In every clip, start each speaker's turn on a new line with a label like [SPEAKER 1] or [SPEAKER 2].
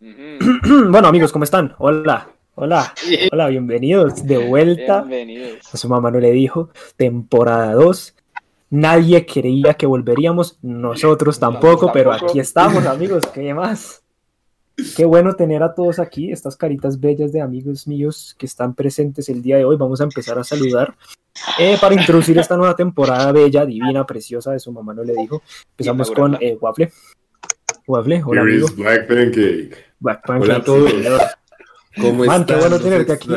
[SPEAKER 1] Bueno, amigos, ¿cómo están? Hola, hola, hola, bienvenidos de vuelta.
[SPEAKER 2] Bienvenidos.
[SPEAKER 1] A su mamá no le dijo, temporada 2. Nadie creía que volveríamos, nosotros tampoco, pero aquí estamos, amigos, ¿qué más? Qué bueno tener a todos aquí, estas caritas bellas de amigos míos que están presentes el día de hoy. Vamos a empezar a saludar eh, para introducir esta nueva temporada bella, divina, preciosa, de su mamá no le dijo. Empezamos con eh, Waffle. Waffle, hola amigo.
[SPEAKER 3] Black Pancake.
[SPEAKER 1] Black
[SPEAKER 3] Hola a todos. ¿Cómo
[SPEAKER 1] Man, qué
[SPEAKER 3] están?
[SPEAKER 1] bueno
[SPEAKER 3] ¿Nos
[SPEAKER 1] tenerte aquí.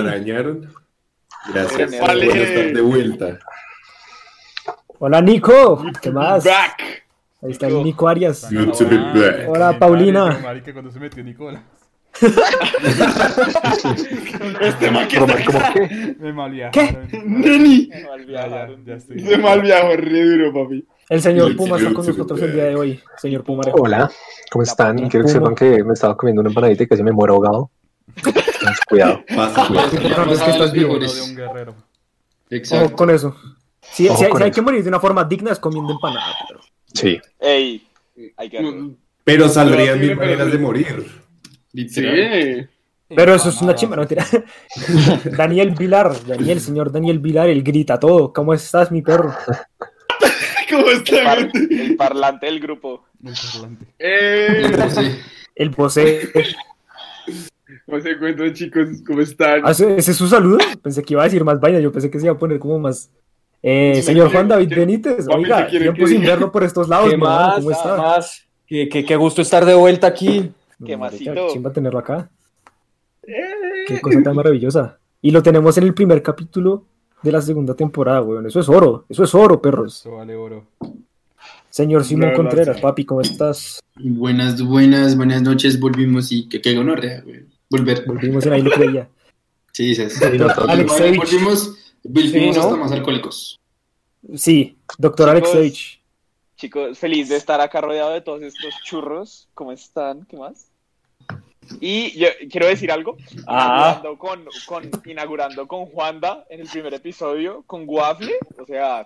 [SPEAKER 3] Gracias.
[SPEAKER 2] Vale.
[SPEAKER 3] Bueno estar de vuelta.
[SPEAKER 1] Hola Nico, ¿qué más?
[SPEAKER 4] Back.
[SPEAKER 1] Ahí está el Nico Arias.
[SPEAKER 3] Back.
[SPEAKER 1] Hola, Paulina.
[SPEAKER 5] Marica, cuando se metió Nicolás.
[SPEAKER 4] Este man que está
[SPEAKER 5] Me malviajaron.
[SPEAKER 4] Neni.
[SPEAKER 2] Me
[SPEAKER 5] ya estoy.
[SPEAKER 4] Se mal viajo, re duro, papi.
[SPEAKER 1] El señor Puma está con nosotros el día de hoy. Señor Puma.
[SPEAKER 6] Hola, ¿cómo están? Quiero que sepan que me estaba comiendo una empanadita y casi me muero ahogado. Cuidado.
[SPEAKER 3] Pasa,
[SPEAKER 1] importante es que estás vivo.
[SPEAKER 5] Uno de un guerrero.
[SPEAKER 1] Ojo con eso. Si, hay, si que morir de una forma digna es comiendo empanada. pero-
[SPEAKER 6] Sí.
[SPEAKER 2] Ey, hay que.
[SPEAKER 3] Pero saldrían mil maneras de morir.
[SPEAKER 4] Sí.
[SPEAKER 1] Pero eso es una chimba, no mentira. Daniel Vilar, Daniel, señor Daniel Vilar, él grita todo. ¿Cómo estás, mi perro?
[SPEAKER 4] ¿Cómo
[SPEAKER 2] El,
[SPEAKER 4] está?
[SPEAKER 2] par- el parlante del grupo.
[SPEAKER 5] El parlante.
[SPEAKER 4] Eh,
[SPEAKER 1] El posee.
[SPEAKER 4] ¿Cómo se encuentran, chicos? ¿Cómo están?
[SPEAKER 1] Ah, ¿Ese ese es su saludo? Pensé que iba a decir más vaina. Yo pensé que se iba a poner como más. Eh,
[SPEAKER 4] Sí,
[SPEAKER 1] señor
[SPEAKER 4] ¿quiere-
[SPEAKER 1] Juan David Benítez,
[SPEAKER 4] papi,
[SPEAKER 1] oiga,
[SPEAKER 4] ¿qué quiere
[SPEAKER 1] tiempo sin verlo por estos lados,
[SPEAKER 7] ¿Qué más?
[SPEAKER 1] ¿cómo está?
[SPEAKER 7] más. Qué, qué- qué gusto estar de vuelta aquí.
[SPEAKER 2] Qué masito.
[SPEAKER 1] chimba tenerlo acá.
[SPEAKER 4] Eh.
[SPEAKER 1] Qué cosa tan maravillosa. Y lo tenemos en el primer capítulo de la segunda temporada, weón. Eso es oro, eso es oro, perros.
[SPEAKER 5] Eso vale oro.
[SPEAKER 1] Señor Simón
[SPEAKER 4] verdad,
[SPEAKER 1] Contreras,
[SPEAKER 4] sí.
[SPEAKER 1] papi, ¿cómo estás?
[SPEAKER 8] Buenas, buenas, buenas noches, volvimos y que qué gonorrea, güey. Volver.
[SPEAKER 1] Volvimos en ahí lo creía.
[SPEAKER 8] Sí, dices.
[SPEAKER 1] Doctor Alexevich.
[SPEAKER 8] Volvimos, volvimos
[SPEAKER 1] Sí, ¿no?
[SPEAKER 8] hasta más alcohólicos.
[SPEAKER 1] Sí, doctor
[SPEAKER 2] Chicos.
[SPEAKER 1] Alexevich.
[SPEAKER 2] Chicos, feliz de estar acá rodeado de todos estos churros. ¿Cómo están? ¿Qué más? Y yo quiero decir algo.
[SPEAKER 7] Ah.
[SPEAKER 2] Inaugurando con, con, inaugurando con Juanda en el primer episodio, con Waffle. O sea,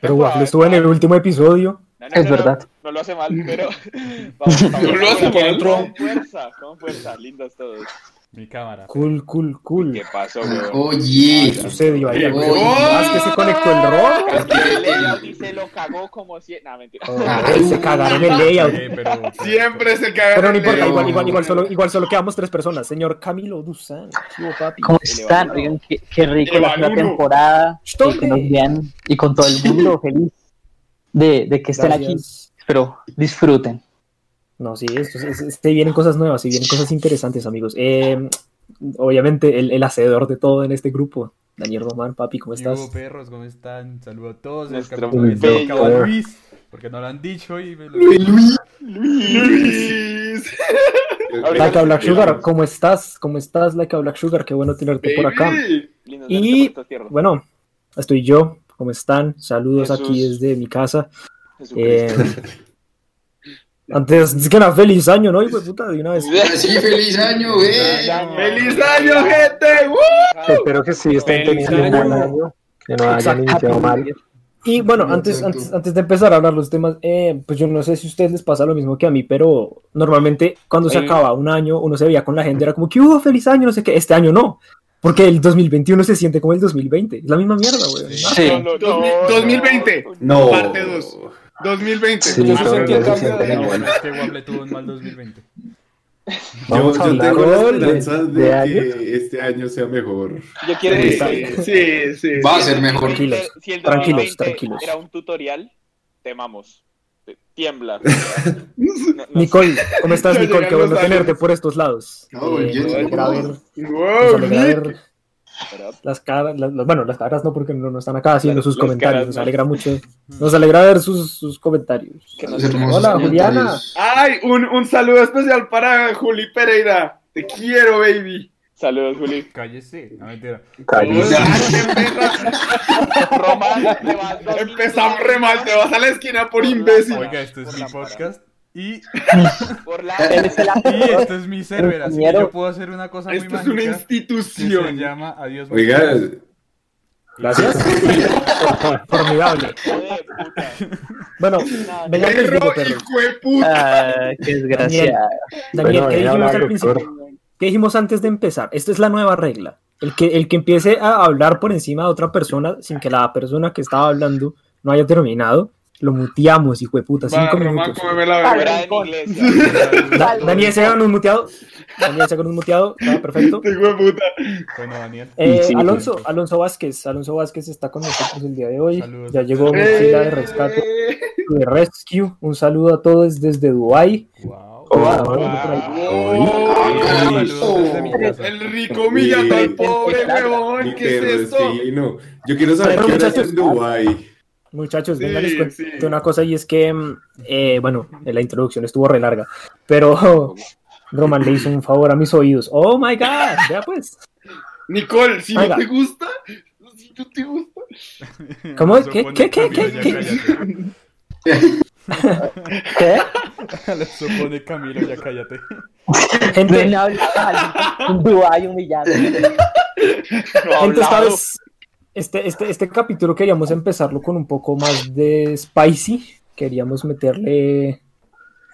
[SPEAKER 1] Pero Waffle estuvo en el último episodio.
[SPEAKER 2] No, no,
[SPEAKER 6] Es
[SPEAKER 2] no, no,
[SPEAKER 6] verdad.
[SPEAKER 2] No, lo hace mal, pero. Vamos, vamos,
[SPEAKER 4] No lo hace mal.
[SPEAKER 2] Con fuerza, con fuerza. Lindos todos.
[SPEAKER 5] Mi cámara.
[SPEAKER 1] Cool, cool, cool.
[SPEAKER 2] ¿Qué pasó, weón?
[SPEAKER 8] Oye.
[SPEAKER 1] ¿Qué sucedió ahí?
[SPEAKER 8] Oh.
[SPEAKER 1] Más que se conectó el rock.
[SPEAKER 2] El layout y se lo cagó como si. No, mentira.
[SPEAKER 1] Ay, se cagaron el layout.
[SPEAKER 5] Eh, pero,
[SPEAKER 4] Siempre se cagan.
[SPEAKER 1] Pero no importa, igual, igual, igual, solo, igual solo quedamos tres personas. Señor Camilo Duzán, ¿qué hubo, papi?
[SPEAKER 9] ¿Cómo están? Oigan, qué, qué rico la
[SPEAKER 4] Evaluno.
[SPEAKER 9] temporada. Y que nos vean y con todo el mundo feliz de, de que estén aquí.
[SPEAKER 1] Gracias.
[SPEAKER 9] Pero disfruten.
[SPEAKER 1] No, sí, esto, es- es- se vienen cosas nuevas, se vienen cosas interesantes, amigos. Eh, obviamente, el, el hacedor de todo en este grupo, Daniel Román, papi, ¿cómo
[SPEAKER 5] ¿Qué hubo,
[SPEAKER 1] estás?
[SPEAKER 5] perros? ¿Cómo están? Saludos a todos.
[SPEAKER 2] Nuestro bello.
[SPEAKER 5] Luis. Porque no lo han dicho y me lo...
[SPEAKER 4] Luis.
[SPEAKER 1] Like a Black Sugar, ¿cómo estás? ¿Cómo estás, Like a Black Sugar? Qué bueno tenerte por acá.
[SPEAKER 4] Baby.
[SPEAKER 1] Y-. Bueno, estoy yo, ¿cómo están? Saludos
[SPEAKER 2] Jesús.
[SPEAKER 1] aquí desde mi casa. Eh, antes que nada, feliz año, ¿no? Hijo de puta, de una vez.
[SPEAKER 8] Sí, feliz año, güey.
[SPEAKER 4] ¡Feliz año, gente! ¡Woo!
[SPEAKER 6] Espero que sí estén
[SPEAKER 7] Feliz
[SPEAKER 6] teniendo un buen
[SPEAKER 1] año.
[SPEAKER 6] año. Que no hayan iniciado mal.
[SPEAKER 1] Y bueno, antes, antes, antes de empezar a hablar los temas, eh, pues yo no sé si a ustedes les pasa lo mismo que a mí, pero normalmente cuando se acaba un año, uno se veía con la gente, era como que hubo feliz año, no sé qué, este año no, porque el 2021 se siente como el 2020, es la misma mierda, güey.
[SPEAKER 5] Sí.
[SPEAKER 2] No, no,
[SPEAKER 4] Dos mil-
[SPEAKER 2] no,
[SPEAKER 4] 2020.
[SPEAKER 3] No.
[SPEAKER 4] Parte dos. 2020.
[SPEAKER 6] Sí,
[SPEAKER 7] Yo de-
[SPEAKER 6] bueno.
[SPEAKER 5] Waffle tuvo un mal 2020.
[SPEAKER 3] Yo,
[SPEAKER 6] Vamos a
[SPEAKER 3] yo
[SPEAKER 6] hablar
[SPEAKER 3] tengo la
[SPEAKER 1] de-
[SPEAKER 3] esperanza de,
[SPEAKER 6] de años.
[SPEAKER 3] que este año sea mejor.
[SPEAKER 2] Yo quiero decir.
[SPEAKER 4] sí, sí.
[SPEAKER 8] Va a ser mejor.
[SPEAKER 1] Tranquilos,
[SPEAKER 2] Si el
[SPEAKER 1] tranquilos,
[SPEAKER 2] 2020
[SPEAKER 1] tranquilos.
[SPEAKER 2] era un tutorial, temamos. Tiembla. No, no
[SPEAKER 1] Nicole, ¿cómo estás, Nicole? Qué bueno tenerte por estos lados.
[SPEAKER 8] No,
[SPEAKER 1] Eh,
[SPEAKER 8] yo
[SPEAKER 1] ver, Las caras, las- bueno, las caras no porque no, no están acá haciendo
[SPEAKER 2] Las-
[SPEAKER 1] sus
[SPEAKER 2] las
[SPEAKER 1] comentarios,
[SPEAKER 2] caras
[SPEAKER 1] nos
[SPEAKER 2] no.
[SPEAKER 1] alegra mucho, nos alegra ver sus, sus comentarios.
[SPEAKER 2] Nos-
[SPEAKER 1] Hola,
[SPEAKER 8] comentarios.
[SPEAKER 4] Ay, un, un saludo especial para Juli Pereira. Te quiero, baby.
[SPEAKER 2] Saludos, Juli.
[SPEAKER 5] Cállese. No, mentira.
[SPEAKER 6] Cállese.
[SPEAKER 2] Román, te vas
[SPEAKER 4] Empezamos re mal, te vas a la esquina por imbécil.
[SPEAKER 5] Oiga, esto es mi podcast. Y,
[SPEAKER 2] Por la...
[SPEAKER 5] Y esto es mi server, así que yo puedo hacer una cosa muy
[SPEAKER 4] Esto es una
[SPEAKER 5] mágica que se
[SPEAKER 4] institución.
[SPEAKER 5] llama Adiós.
[SPEAKER 3] Oiga,
[SPEAKER 5] Muchachos.
[SPEAKER 1] Gracias. Formidable. Bueno, venga,
[SPEAKER 4] Perro, hijo de puta.
[SPEAKER 9] Ah, qué desgraciado.
[SPEAKER 1] Daniel,
[SPEAKER 6] Bueno,
[SPEAKER 1] ¿qué
[SPEAKER 6] venga,
[SPEAKER 1] dijimos
[SPEAKER 6] habla,
[SPEAKER 1] al principio?
[SPEAKER 6] doctor.
[SPEAKER 1] ¿Qué dijimos antes de empezar? Esta es la nueva regla. El que, el que empiece a hablar por encima de otra persona sin que la persona que estaba hablando no haya terminado, lo muteamos, hijo de puta, cinco
[SPEAKER 4] Román,
[SPEAKER 1] minutos.
[SPEAKER 4] cómeme la.
[SPEAKER 1] Da- Daniel, se un muteado. Daniel, se un muteado. Perfecto.
[SPEAKER 4] Hijo de puta.
[SPEAKER 5] Bueno, Daniel.
[SPEAKER 1] Eh,
[SPEAKER 6] Sí, sí.
[SPEAKER 1] Alonso, Alonso Vázquez. Alonso Vázquez está con nosotros el día de hoy.
[SPEAKER 5] Saludos.
[SPEAKER 1] Ya llegó mochila de rescate de Rescue. Un saludo a todos desde Dubai.
[SPEAKER 5] Wow.
[SPEAKER 1] Wow.
[SPEAKER 4] El rico humillando al pobre huevón. ¿Qué es esto?
[SPEAKER 3] fino. Yo quiero saber qué hora es en Dubai.
[SPEAKER 1] Muchachos,
[SPEAKER 4] Sí,
[SPEAKER 1] venga, les cuento
[SPEAKER 4] sí.
[SPEAKER 1] una cosa y es que, mm, eh, bueno, la introducción estuvo re larga, pero Roman le hizo un favor a mis oídos. Oh my god, vea pues.
[SPEAKER 4] Nicole, si
[SPEAKER 1] Oiga.
[SPEAKER 4] no te gusta, si no te gusta.
[SPEAKER 1] ¿Cómo? ¿Qué? ¿Qué? ¿Qué? ¿Qué? ¿Qué?
[SPEAKER 9] ¿Qué?
[SPEAKER 5] Lo supone Camilo, ya cállate.
[SPEAKER 1] Gente.
[SPEAKER 2] No
[SPEAKER 1] gente, esta
[SPEAKER 2] hablado.
[SPEAKER 1] vez, este, este, este capítulo queríamos empezarlo con un poco más de spicy. Queríamos meterle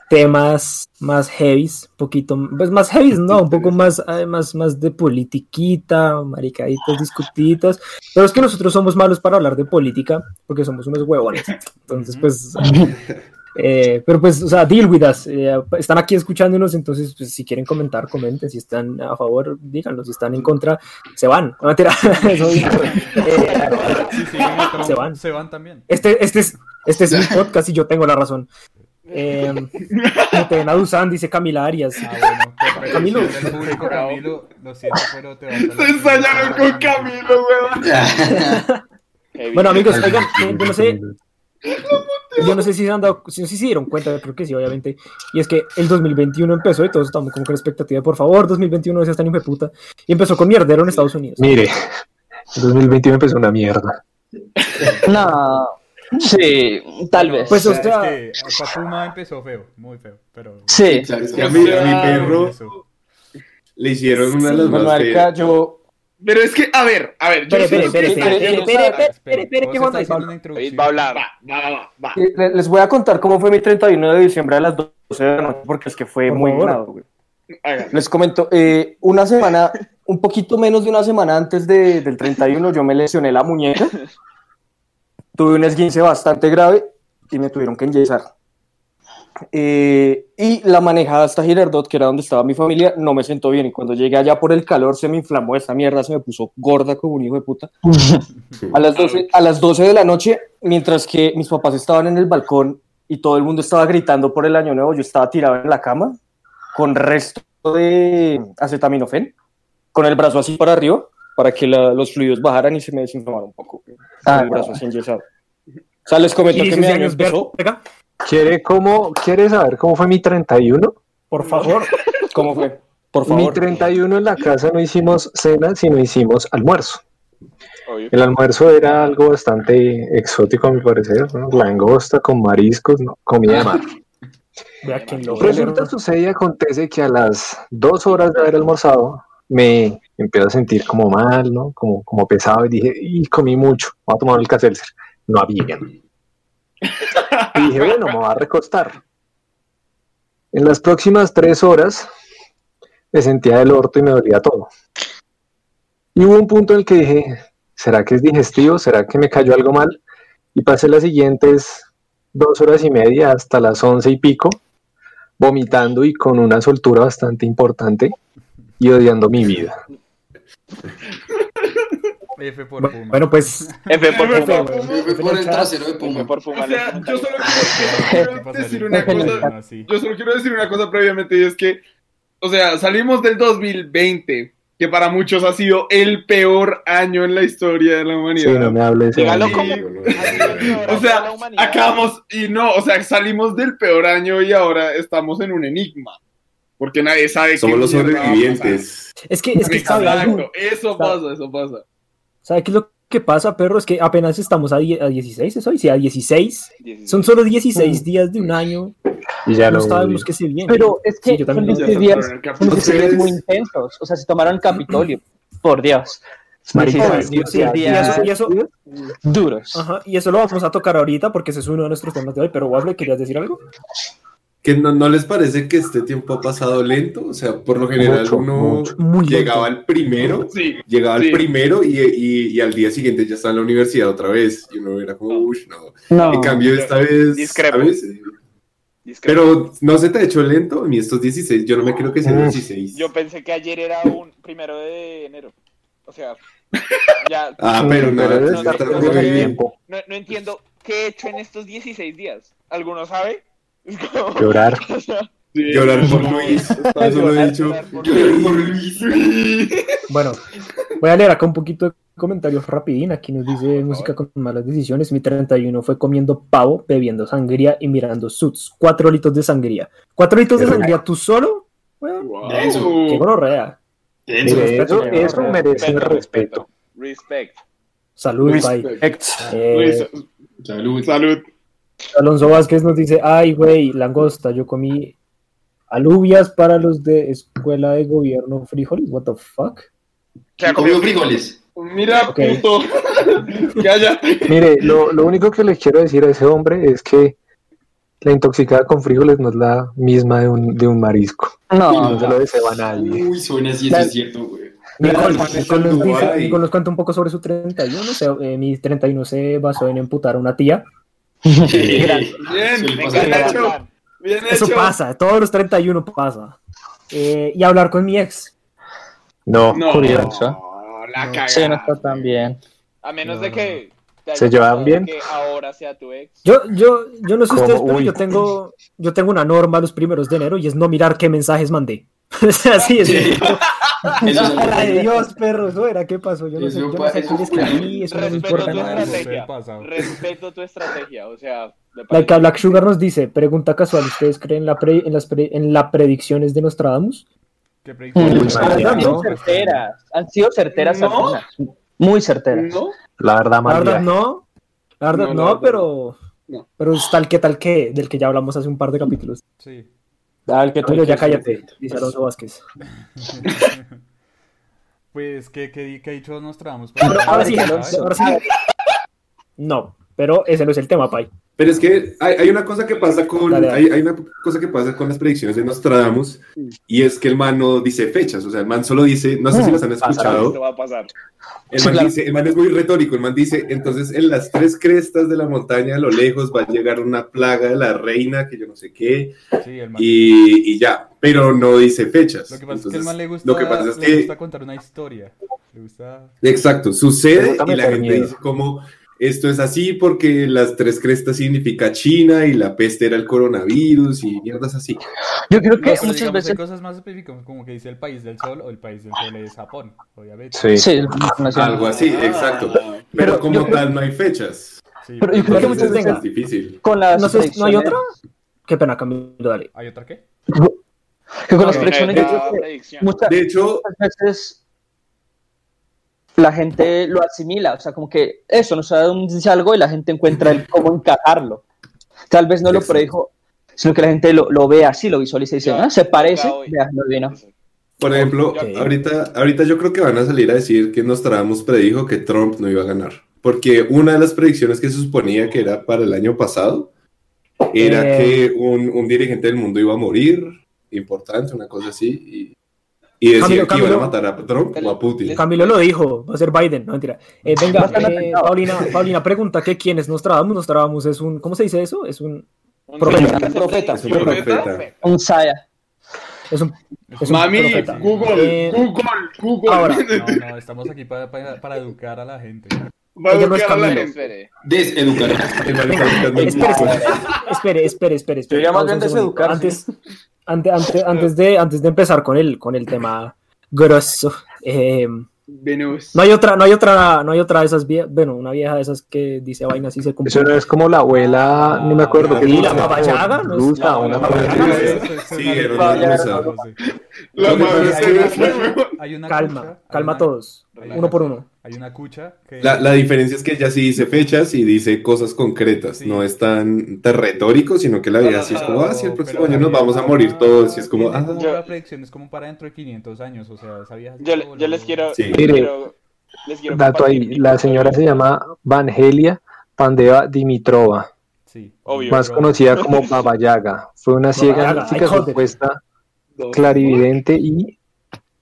[SPEAKER 1] temas más heavies, poquito, pues más heavies, no, un poco más, eh, más, más de politiquita, maricaditas, discutiditas, pero es que nosotros somos malos para hablar de política, porque somos unos huevones, entonces pues, eh, pero pues, o sea, deal with us, eh, están aquí escuchándonos, entonces pues, si quieren comentar, comenten, si están a favor, díganlo, si están en contra, se van, no mentira, Eso digo. Eh, Se van.
[SPEAKER 5] Se van también.
[SPEAKER 1] este, este es, este es mi podcast y yo tengo la razón. Eh, dice Camila Arias.
[SPEAKER 5] Ah, bueno.
[SPEAKER 1] Camilo.
[SPEAKER 5] público, Camilo, lo siento, pero te vas a
[SPEAKER 4] Se ensayaron con Camilo, weón.
[SPEAKER 1] Bueno, amigos, oigan, yo no sé, yo no sé si se han dado, si, si se dieron cuenta, creo que sí, obviamente. Y es que el 2021 empezó y todos estamos como con expectativa, por favor, 2021 no seas tan hijo de puta. Y empezó con mierdero en Estados Unidos.
[SPEAKER 6] Mire, el 2021 empezó una mierda.
[SPEAKER 9] No. Sí, tal vez.
[SPEAKER 1] Pues, o
[SPEAKER 5] es que empezó feo, muy feo, pero...
[SPEAKER 9] Sí.
[SPEAKER 8] Claro, es
[SPEAKER 3] Y
[SPEAKER 8] que
[SPEAKER 3] a mi, a mi
[SPEAKER 4] sea,
[SPEAKER 3] perro le hicieron una de las más feas.
[SPEAKER 7] yo...
[SPEAKER 4] Pero es que, a ver, a ver, yo
[SPEAKER 1] Espere, espere, espere, espere, espere, que Juan
[SPEAKER 2] David va a hablar.
[SPEAKER 4] Va, va, va, va.
[SPEAKER 7] le- Les voy a contar cómo fue mi 31 de diciembre a las 12 de la noche, porque es que fue
[SPEAKER 1] Por
[SPEAKER 7] muy ganado, güey. Les comento, eh, una semana, un poquito menos de una semana antes de- del 31, yo me lesioné la muñeca. Tuve un esguince bastante grave y me tuvieron que enyesar. Eh, y la manejada hasta Girardot, que era donde estaba mi familia, no me sentó bien. Y cuando llegué allá por el calor, se me inflamó esta mierda, se me puso gorda como un hijo de puta. A las 12, a las 12 de la noche, mientras que mis papás estaban en el balcón y todo el mundo estaba gritando por el año nuevo, yo estaba tirado en la cama con resto de acetaminofén, con el brazo así para arriba, para que la- los fluidos bajaran y se me desinflamaron un poco.
[SPEAKER 9] Ah,
[SPEAKER 7] el brazo así enyesado. O sea, les comento que
[SPEAKER 1] 16
[SPEAKER 7] mi año empezó.
[SPEAKER 1] verga,
[SPEAKER 6] ¿Quiere, cómo, ¿Quiere saber cómo fue mi 31?
[SPEAKER 1] por favor.
[SPEAKER 7] ¿Cómo fue? Por
[SPEAKER 6] Mi
[SPEAKER 7] favor.
[SPEAKER 6] 31 en la casa no hicimos cena, sino hicimos almuerzo.
[SPEAKER 2] Obvio.
[SPEAKER 6] El almuerzo era algo bastante exótico a mi parecer, ¿no? langosta con mariscos, ¿no? comida de mar. Resulta, sucede y acontece que a las dos horas de haber almorzado me empiezo a sentir como mal, ¿no? Como, como pesado y dije, y comí mucho, voy a tomar el caselser. No había. Y dije, bueno, me voy a recostar. En las próximas tres horas me sentía del orto y me dolía todo. Y hubo un punto en el que dije, ¿será que es digestivo? ¿Será que me cayó algo mal? Y pasé las siguientes dos horas y media hasta las once y pico, vomitando y con una soltura bastante importante y odiando mi vida.
[SPEAKER 5] F por Puma.
[SPEAKER 1] Bueno, pues
[SPEAKER 2] F por
[SPEAKER 4] F
[SPEAKER 2] Puma.
[SPEAKER 4] por
[SPEAKER 8] Me fue por el trasero de
[SPEAKER 2] F
[SPEAKER 8] Puma.
[SPEAKER 2] por Puma.
[SPEAKER 4] O sea, yo solo quiero, decir una cosa. Yo solo quiero decir una cosa previamente y es que, o sea, salimos del 2020, que para muchos ha sido el peor año en la historia de la
[SPEAKER 6] Sí,
[SPEAKER 4] humanidad.
[SPEAKER 6] no me hables. año.
[SPEAKER 2] como-
[SPEAKER 4] O sea, acabamos y no, o sea, salimos del peor año y ahora estamos en un enigma. Porque nadie sabe qué
[SPEAKER 3] Somos los sobrevivientes.
[SPEAKER 1] Es que, es que ¿sabe algo?
[SPEAKER 4] Exacto, eso pasa, eso pasa.
[SPEAKER 1] ¿Sabe qué es lo que pasa, perro? Es que apenas estamos a, die- a 16, ¿es hoy? Sí, a 16.
[SPEAKER 2] 16.
[SPEAKER 1] Son solo 16 días de un año.
[SPEAKER 6] Y ya
[SPEAKER 1] no
[SPEAKER 6] lo
[SPEAKER 1] sabemos qué se viene.
[SPEAKER 9] Pero es que
[SPEAKER 1] Sí, yo
[SPEAKER 9] son
[SPEAKER 1] también.
[SPEAKER 4] Ya
[SPEAKER 9] 16 días,
[SPEAKER 4] saltaron el
[SPEAKER 9] son
[SPEAKER 4] capítulo.
[SPEAKER 9] 16 días muy intensos. O sea, si tomaron el Capitolio, por Dios.
[SPEAKER 6] Marica,
[SPEAKER 9] 16
[SPEAKER 1] sí, y
[SPEAKER 9] días
[SPEAKER 1] eso, y eso-
[SPEAKER 9] duros.
[SPEAKER 1] ajá, y eso lo vamos a tocar ahorita porque ese es uno de nuestros temas de hoy. Pero, Waffle, ¿querías decir algo?
[SPEAKER 3] ¿Que no, no les parece que este tiempo ha pasado lento? O sea, por lo general
[SPEAKER 6] Mucho,
[SPEAKER 3] uno
[SPEAKER 6] mucho.
[SPEAKER 1] Muy
[SPEAKER 3] llegaba
[SPEAKER 1] lento.
[SPEAKER 3] al primero,
[SPEAKER 4] Sí,
[SPEAKER 3] llegaba
[SPEAKER 4] Sí.
[SPEAKER 3] al primero y, y- y al día siguiente ya está en la universidad otra vez. Y uno era como, uff, no.
[SPEAKER 9] No.
[SPEAKER 3] En cambio, esta vez,
[SPEAKER 2] Discrepo.
[SPEAKER 3] ¿sabes?
[SPEAKER 2] Discrepo.
[SPEAKER 3] Pero no se te ha hecho lento a mí estos 16. Yo no me creo que sean
[SPEAKER 6] Uf.
[SPEAKER 3] 16.
[SPEAKER 2] Yo pensé que ayer era un primero de enero. O sea, ya
[SPEAKER 3] Ah, pero no, no,
[SPEAKER 2] no, no entiendo qué he hecho en estos 16 días. ¿Alguno sabe? Como-
[SPEAKER 6] Llorar.
[SPEAKER 2] O sea,
[SPEAKER 4] sí.
[SPEAKER 3] Llorar por Luis. Eso lo he dicho.
[SPEAKER 2] llorar por
[SPEAKER 3] Llorar por Luis.
[SPEAKER 1] Bueno, voy a leer acá un poquito de comentarios rapidín. Aquí nos dice música con malas decisiones. Mi 31 fue comiendo pavo, bebiendo sangría y mirando suits. Cuatro litros de sangría. ¿Cuatro litros de sangría tú solo? Bueno,
[SPEAKER 4] Wow.
[SPEAKER 1] Qué.
[SPEAKER 6] Mire, eso, eso merece
[SPEAKER 2] respeto,
[SPEAKER 6] respeto.
[SPEAKER 2] Respect.
[SPEAKER 1] Salud, bye.
[SPEAKER 4] Respect.
[SPEAKER 1] Eh,
[SPEAKER 4] Luis,
[SPEAKER 8] Salud.
[SPEAKER 4] salud.
[SPEAKER 1] Alonso Vázquez nos dice, ay, güey, langosta, yo comí alubias para los de escuela de gobierno frijoles, what the fuck?
[SPEAKER 2] ¿Qué ha
[SPEAKER 8] Comió
[SPEAKER 2] comido?
[SPEAKER 8] frijoles.
[SPEAKER 4] Mira,
[SPEAKER 1] Ok.
[SPEAKER 4] puto. Cállate.
[SPEAKER 6] Mire, lo, lo único que le quiero decir a ese hombre es que la intoxicada con frijoles no es la misma de un, de un marisco.
[SPEAKER 9] No.
[SPEAKER 6] No se lo deseo a nadie.
[SPEAKER 8] Uy, suena así, eso es cierto, güey.
[SPEAKER 1] Nicole nos cuenta un poco sobre su 31, o sea, eh, mi 31 se basó en emputar a una tía.
[SPEAKER 4] Bien, hecho.
[SPEAKER 1] Eso
[SPEAKER 4] hecho.
[SPEAKER 1] pasa, todos los 31 pasa. Eh, y hablar con mi ex.
[SPEAKER 6] No,
[SPEAKER 4] No,
[SPEAKER 9] Curioso.
[SPEAKER 4] la
[SPEAKER 1] No.
[SPEAKER 4] cagada.
[SPEAKER 9] Sí, no está tan bien.
[SPEAKER 2] A menos
[SPEAKER 1] No,
[SPEAKER 2] de que.
[SPEAKER 6] ¿Se llevan bien?
[SPEAKER 2] Que ahora sea tu ex.
[SPEAKER 1] Yo, yo, yo no sé
[SPEAKER 6] ¿Cómo?
[SPEAKER 1] ustedes, pero
[SPEAKER 6] Uy.
[SPEAKER 1] yo tengo, yo tengo una norma los primeros de enero y es no mirar qué mensajes mandé. O sea, sí, es
[SPEAKER 8] es
[SPEAKER 1] Ay,
[SPEAKER 8] algo-
[SPEAKER 1] Dios, perro, eso era, ¿qué pasó? Yo no sé, yo no sé escribí, eso no me
[SPEAKER 2] Respeto
[SPEAKER 1] importa
[SPEAKER 2] tu
[SPEAKER 1] nada.
[SPEAKER 2] estrategia. Respeto tu estrategia. O sea. me
[SPEAKER 1] Like
[SPEAKER 2] parece-
[SPEAKER 1] a Black Sugar nos dice, pregunta casual, ¿ustedes creen la pre- en las pre- en las predicciones de Nostradamus?
[SPEAKER 5] ¿Qué predicciones?
[SPEAKER 1] Pues,
[SPEAKER 9] Han sido certeras. Han sido certeras algunas. Muy certeras.
[SPEAKER 4] ¿No?
[SPEAKER 6] la verdad,
[SPEAKER 1] La
[SPEAKER 6] María.
[SPEAKER 1] verdad no, la verdad
[SPEAKER 4] No,
[SPEAKER 1] no,
[SPEAKER 4] la verdad
[SPEAKER 1] pero,
[SPEAKER 4] no.
[SPEAKER 1] pero es tal que tal que, del que ya hablamos hace un par de capítulos.
[SPEAKER 5] Sí.
[SPEAKER 7] Ah, el que
[SPEAKER 1] Camilo, ya
[SPEAKER 7] te-
[SPEAKER 1] cállate, dice Alonso Vázquez.
[SPEAKER 5] Pues, ¿qué, qué, qué dicho Nostradamus?
[SPEAKER 1] Pero ahora sí,
[SPEAKER 9] Alonso.
[SPEAKER 1] ahora sí. No, pero ese no es el tema, Pai.
[SPEAKER 3] Pero es que hay, hay una cosa que pasa con
[SPEAKER 1] Dale, dale.
[SPEAKER 3] hay, hay una cosa que pasa con las predicciones de Nostradamus y es que el man no dice fechas, o sea, el man solo dice, no sé si las han escuchado,
[SPEAKER 2] va a pasar.
[SPEAKER 3] el man
[SPEAKER 9] claro.
[SPEAKER 3] dice, el man es muy retórico, el man dice, entonces en las tres crestas de la montaña a lo lejos va a llegar una plaga de la reina que yo no sé qué
[SPEAKER 5] Sí, el man.
[SPEAKER 3] y, y ya, pero no dice fechas.
[SPEAKER 5] Lo que pasa es que el man le gusta,
[SPEAKER 3] lo que pasa es
[SPEAKER 5] le
[SPEAKER 3] que
[SPEAKER 5] gusta contar una historia. Le gusta...
[SPEAKER 3] Exacto,
[SPEAKER 6] Me
[SPEAKER 3] sucede y la gente dice como esto es así porque las tres crestas significa China y la peste era el coronavirus y mierdas así.
[SPEAKER 9] Yo creo
[SPEAKER 5] No,
[SPEAKER 9] que
[SPEAKER 5] pero
[SPEAKER 9] muchas veces.
[SPEAKER 5] hay cosas más específicas, como que dice el país del sol o el país del sol es Japón, obviamente.
[SPEAKER 6] Sí.
[SPEAKER 9] Sí, nacional.
[SPEAKER 3] Algo así, exacto. Pero,
[SPEAKER 9] Pero
[SPEAKER 3] como
[SPEAKER 9] creo-
[SPEAKER 3] tal no hay fechas.
[SPEAKER 5] Sí,
[SPEAKER 9] Pero yo creo que muchas
[SPEAKER 3] es
[SPEAKER 9] veces-
[SPEAKER 3] más difícil.
[SPEAKER 9] Con las
[SPEAKER 1] No sé, ¿no hay
[SPEAKER 9] predicciones-
[SPEAKER 1] otra? Qué pena, Camilo, dale.
[SPEAKER 5] ¿Hay otra qué?
[SPEAKER 9] Que con las
[SPEAKER 1] No,
[SPEAKER 9] predicciones
[SPEAKER 2] La
[SPEAKER 9] yo creo que
[SPEAKER 2] predicción.
[SPEAKER 9] muchas,
[SPEAKER 3] De hecho,
[SPEAKER 9] muchas veces la gente lo asimila, o sea, como que eso, nos dice algo y la gente encuentra el cómo encajarlo. Tal vez no lo predijo, sino que la gente lo, lo ve así, lo visualiza y dice, ah, se parece,
[SPEAKER 2] ya hoy.
[SPEAKER 9] vea, no vino.
[SPEAKER 3] por ejemplo,
[SPEAKER 1] Ok.
[SPEAKER 3] ahorita, ahorita yo creo que van a salir a decir que Nostradamus predijo que Trump no iba a ganar. Porque una de las predicciones que se suponía que era para el año pasado era
[SPEAKER 1] Eh.
[SPEAKER 3] que un, un dirigente del mundo iba a morir, importante, una cosa así, y, y decía
[SPEAKER 1] Camilo,
[SPEAKER 3] que iban a
[SPEAKER 1] Camilo.
[SPEAKER 3] matar a Trump o a Putin.
[SPEAKER 1] Camilo lo dijo, va a ser Biden, no mentira. Eh, venga, eh. Paulina, Paulina pregunta que quién es Nostradamus. Nostradamus es un, ¿cómo se dice eso? Es un,
[SPEAKER 2] Un
[SPEAKER 1] Profeta.
[SPEAKER 7] Profeta.
[SPEAKER 3] Es un profeta.
[SPEAKER 9] Un saya.
[SPEAKER 1] es un, es un
[SPEAKER 4] Mami,
[SPEAKER 1] profeta.
[SPEAKER 4] Google,
[SPEAKER 1] Eh,
[SPEAKER 4] Google, Google.
[SPEAKER 1] ahora.
[SPEAKER 5] No, no, estamos aquí para, para, para educar a la gente.
[SPEAKER 4] Va
[SPEAKER 1] Ella no es
[SPEAKER 4] educar a la
[SPEAKER 1] Camilo.
[SPEAKER 8] Deseducar.
[SPEAKER 1] Espere, espere, espere, espere.
[SPEAKER 7] Yo ya más bien deseducar,
[SPEAKER 1] Antes, antes, antes, antes de, antes de empezar con el, con el tema grosso, eh,
[SPEAKER 4] Venus.
[SPEAKER 1] No hay otra, no hay otra, no hay otra de esas viejas, bueno, una vieja de esas que dice vainas y se cumple.
[SPEAKER 6] Eso no es como la abuela, no me acuerdo
[SPEAKER 5] Ah,
[SPEAKER 6] dice,
[SPEAKER 1] la Baba Yaga, ¿no
[SPEAKER 5] La-
[SPEAKER 6] una
[SPEAKER 3] Sí,
[SPEAKER 1] Calma, calma todos, uno por uno.
[SPEAKER 5] Hay una cucha que
[SPEAKER 3] La, la diferencia es que ella sí dice fechas y dice cosas concretas.
[SPEAKER 5] Sí.
[SPEAKER 3] No es tan, tan retórico, sino que la vida así es como, ah, sí, el próximo año nos vamos a morir todos. Y es como, ah,
[SPEAKER 2] Yo-
[SPEAKER 5] la predicción es como para dentro de 500 años, o sea, esa vieja
[SPEAKER 2] Yo, les quiero.
[SPEAKER 3] Sí.
[SPEAKER 6] Mire,
[SPEAKER 2] les quiero
[SPEAKER 6] Dato ahí, la señora se llama Vangelia Pandeva Dimitrova,
[SPEAKER 5] Sí.
[SPEAKER 2] Obvio.
[SPEAKER 6] más conocida como Baba Yaga. Fue una ciega
[SPEAKER 1] it.
[SPEAKER 6] supuesta, clarividente y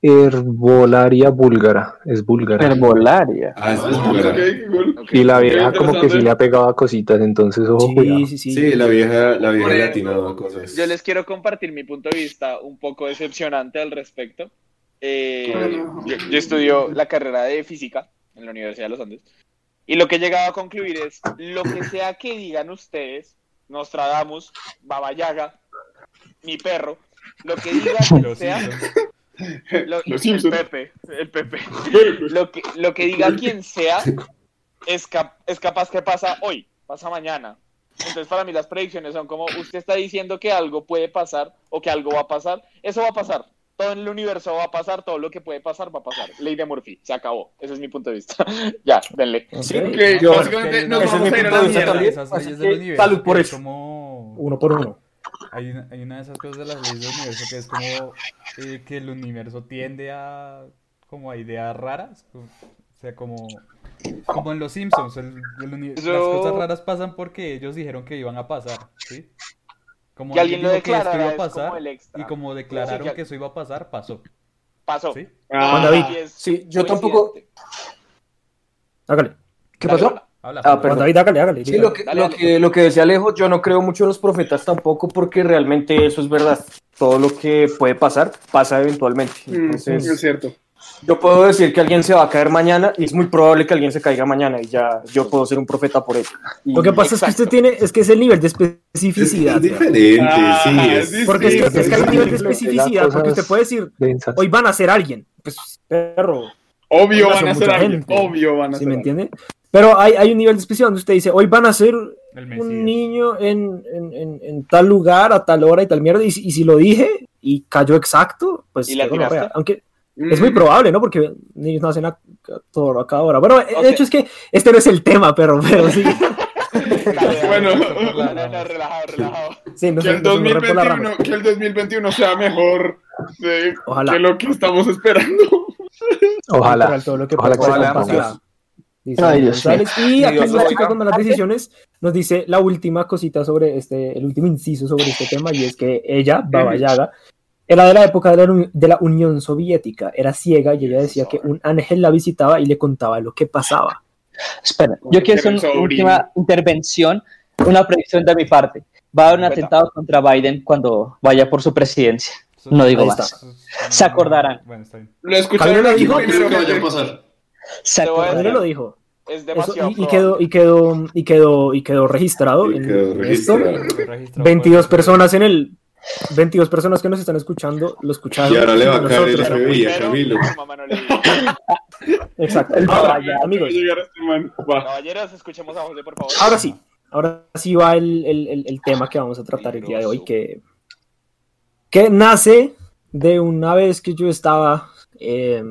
[SPEAKER 6] herbolaria búlgara. Es búlgara.
[SPEAKER 9] Herbolaria.
[SPEAKER 3] ah, es
[SPEAKER 4] Ok,
[SPEAKER 3] búlgara.
[SPEAKER 4] cool.
[SPEAKER 6] Y la vieja como que sí le ha pegado a cositas, entonces ojo cuidado.
[SPEAKER 1] Sí, sí, sí.
[SPEAKER 3] Sí, la vieja, la vieja
[SPEAKER 2] Por
[SPEAKER 3] le
[SPEAKER 2] ejemplo,
[SPEAKER 3] atinaba a cosas.
[SPEAKER 2] Yo les quiero compartir mi punto de vista un poco decepcionante al respecto. Eh, yo, yo estudio la carrera de física en la Universidad de los Andes y lo que he llegado a concluir es lo que sea que digan ustedes, Nostradamus, Baba Yaga, mi perro, lo que diga quien
[SPEAKER 5] Los
[SPEAKER 2] sea. lo-
[SPEAKER 4] Los
[SPEAKER 2] el. Pepe, el Pepe, lo que, lo que diga quien sea es, cap- es capaz que pasa hoy, pasa mañana. Entonces para mí las predicciones son como usted está diciendo que algo puede pasar o que algo va a pasar, eso va a pasar. Todo en el universo va a pasar, todo lo que puede pasar va a pasar. Ley de Murphy, se acabó. Ese es mi punto de vista. ya, denle.
[SPEAKER 4] Sí,
[SPEAKER 1] Yo-
[SPEAKER 4] básicamente nos vamos a ir a la mierda.
[SPEAKER 7] salud por eso.
[SPEAKER 5] Como...
[SPEAKER 1] Uno por uno.
[SPEAKER 5] Hay una, hay una de esas cosas de las leyes del universo que es como eh, que el universo tiende a como a ideas raras. O sea, como, como en los Simpsons. el- el uni-
[SPEAKER 2] Eso-
[SPEAKER 5] Las cosas raras pasan porque ellos dijeron que iban a pasar. ¿sí? Como
[SPEAKER 2] Que alguien lo
[SPEAKER 5] dijo que esto iba a
[SPEAKER 2] es como
[SPEAKER 5] pasar
[SPEAKER 2] el extra.
[SPEAKER 5] y como declararon
[SPEAKER 2] Sí, que-
[SPEAKER 5] que eso iba a pasar, pasó.
[SPEAKER 2] Pasó.
[SPEAKER 5] ¿sí?
[SPEAKER 4] Ah,
[SPEAKER 1] David.
[SPEAKER 7] Sí, yo tampoco.
[SPEAKER 1] Hágale.
[SPEAKER 7] ¿Qué pasó?
[SPEAKER 2] Habla.
[SPEAKER 7] Ah, perdón.
[SPEAKER 1] David, hágale, hágale.
[SPEAKER 7] Sí, lo que,
[SPEAKER 2] Dale,
[SPEAKER 7] lo,
[SPEAKER 2] dale.
[SPEAKER 7] que, lo que decía Alejo, yo no creo mucho en los profetas tampoco porque realmente eso es verdad. Todo lo que puede pasar, pasa eventualmente.
[SPEAKER 4] mm, es cierto.
[SPEAKER 7] yo puedo decir que alguien se va a caer mañana y es muy probable que alguien se caiga mañana y ya yo puedo ser un profeta por ello. Y-
[SPEAKER 1] Lo que pasa es que usted tiene, es que es el nivel de
[SPEAKER 3] Es,
[SPEAKER 1] especificidad.
[SPEAKER 3] es diferente,
[SPEAKER 4] Ah,
[SPEAKER 3] sí.
[SPEAKER 4] es
[SPEAKER 1] Porque es que,
[SPEAKER 4] distinto.
[SPEAKER 1] es que hay un nivel de especificidad, porque usted puede decir, hoy van a ser alguien. Pues, perro,
[SPEAKER 4] Obvio van a ser alguien.
[SPEAKER 1] gente.
[SPEAKER 4] Obvio van a
[SPEAKER 1] ¿sí
[SPEAKER 4] ser
[SPEAKER 1] me
[SPEAKER 4] alguien.
[SPEAKER 1] entiende? Pero hay, hay un nivel de especificidad donde usted dice, hoy van a ser un niño en, en- en- en tal lugar, a tal hora y tal mierda, y, si- y si lo dije y cayó exacto, pues. Aunque
[SPEAKER 4] Mm.
[SPEAKER 1] es muy probable, ¿no? Porque niños nacen a, a todo- a cada hora. Bueno,
[SPEAKER 2] Ok.
[SPEAKER 1] de hecho es que este no es el tema, pero, pero sí.
[SPEAKER 4] Bueno.
[SPEAKER 2] dale. No, no, no, relajado, relajado.
[SPEAKER 1] sí no
[SPEAKER 4] Que el,
[SPEAKER 1] no sé, me rompo la rama.
[SPEAKER 4] 2021, que el 2021 sea mejor de-
[SPEAKER 1] Ojalá.
[SPEAKER 4] que lo que estamos esperando.
[SPEAKER 6] Ojalá.
[SPEAKER 1] Literal, todo lo que
[SPEAKER 6] Ojalá que
[SPEAKER 1] pasar,
[SPEAKER 6] sea
[SPEAKER 1] pasará. Dice
[SPEAKER 9] Ay, Dios
[SPEAKER 1] González. Y
[SPEAKER 7] Dios
[SPEAKER 1] la chica con malas decisiones nos dice la última cosita sobre este, el último inciso sobre este tema, y es que ella, Baba Yaga, era de la época de la, de la Unión Soviética, era ciega y ella decía que un ángel la visitaba y le contaba lo que pasaba.
[SPEAKER 9] Espera, yo quiero hacer una última intervención, una predicción de mi parte. Va a haber un atentado contra Biden cuando vaya por su presidencia. No digo más. Se acordarán.
[SPEAKER 5] Bueno, está bien.
[SPEAKER 4] Lo escucharon
[SPEAKER 1] lo
[SPEAKER 4] aquí
[SPEAKER 1] dijo,
[SPEAKER 8] que vaya a pasar.
[SPEAKER 1] Él lo dijo.
[SPEAKER 2] Es
[SPEAKER 1] Eso,
[SPEAKER 2] demasiado
[SPEAKER 1] y, quedó, y, quedó, y, quedó, y quedó registrado
[SPEAKER 3] Y
[SPEAKER 1] en
[SPEAKER 3] quedó
[SPEAKER 1] esto.
[SPEAKER 3] registrado.
[SPEAKER 5] Registrado
[SPEAKER 1] 22
[SPEAKER 5] por-
[SPEAKER 1] personas en el 22 personas que nos están escuchando lo escucharon.
[SPEAKER 3] Y ahora le va a caer el FBI a Camilo.
[SPEAKER 1] Exacto.
[SPEAKER 9] El
[SPEAKER 1] Ahora, amigos.
[SPEAKER 2] Caballeros, escuchemos a José, por favor.
[SPEAKER 1] ahora sí. Ahora sí va el, el- el- el tema que vamos a tratar el día de hoy, que, que nace de una vez que yo estaba eh,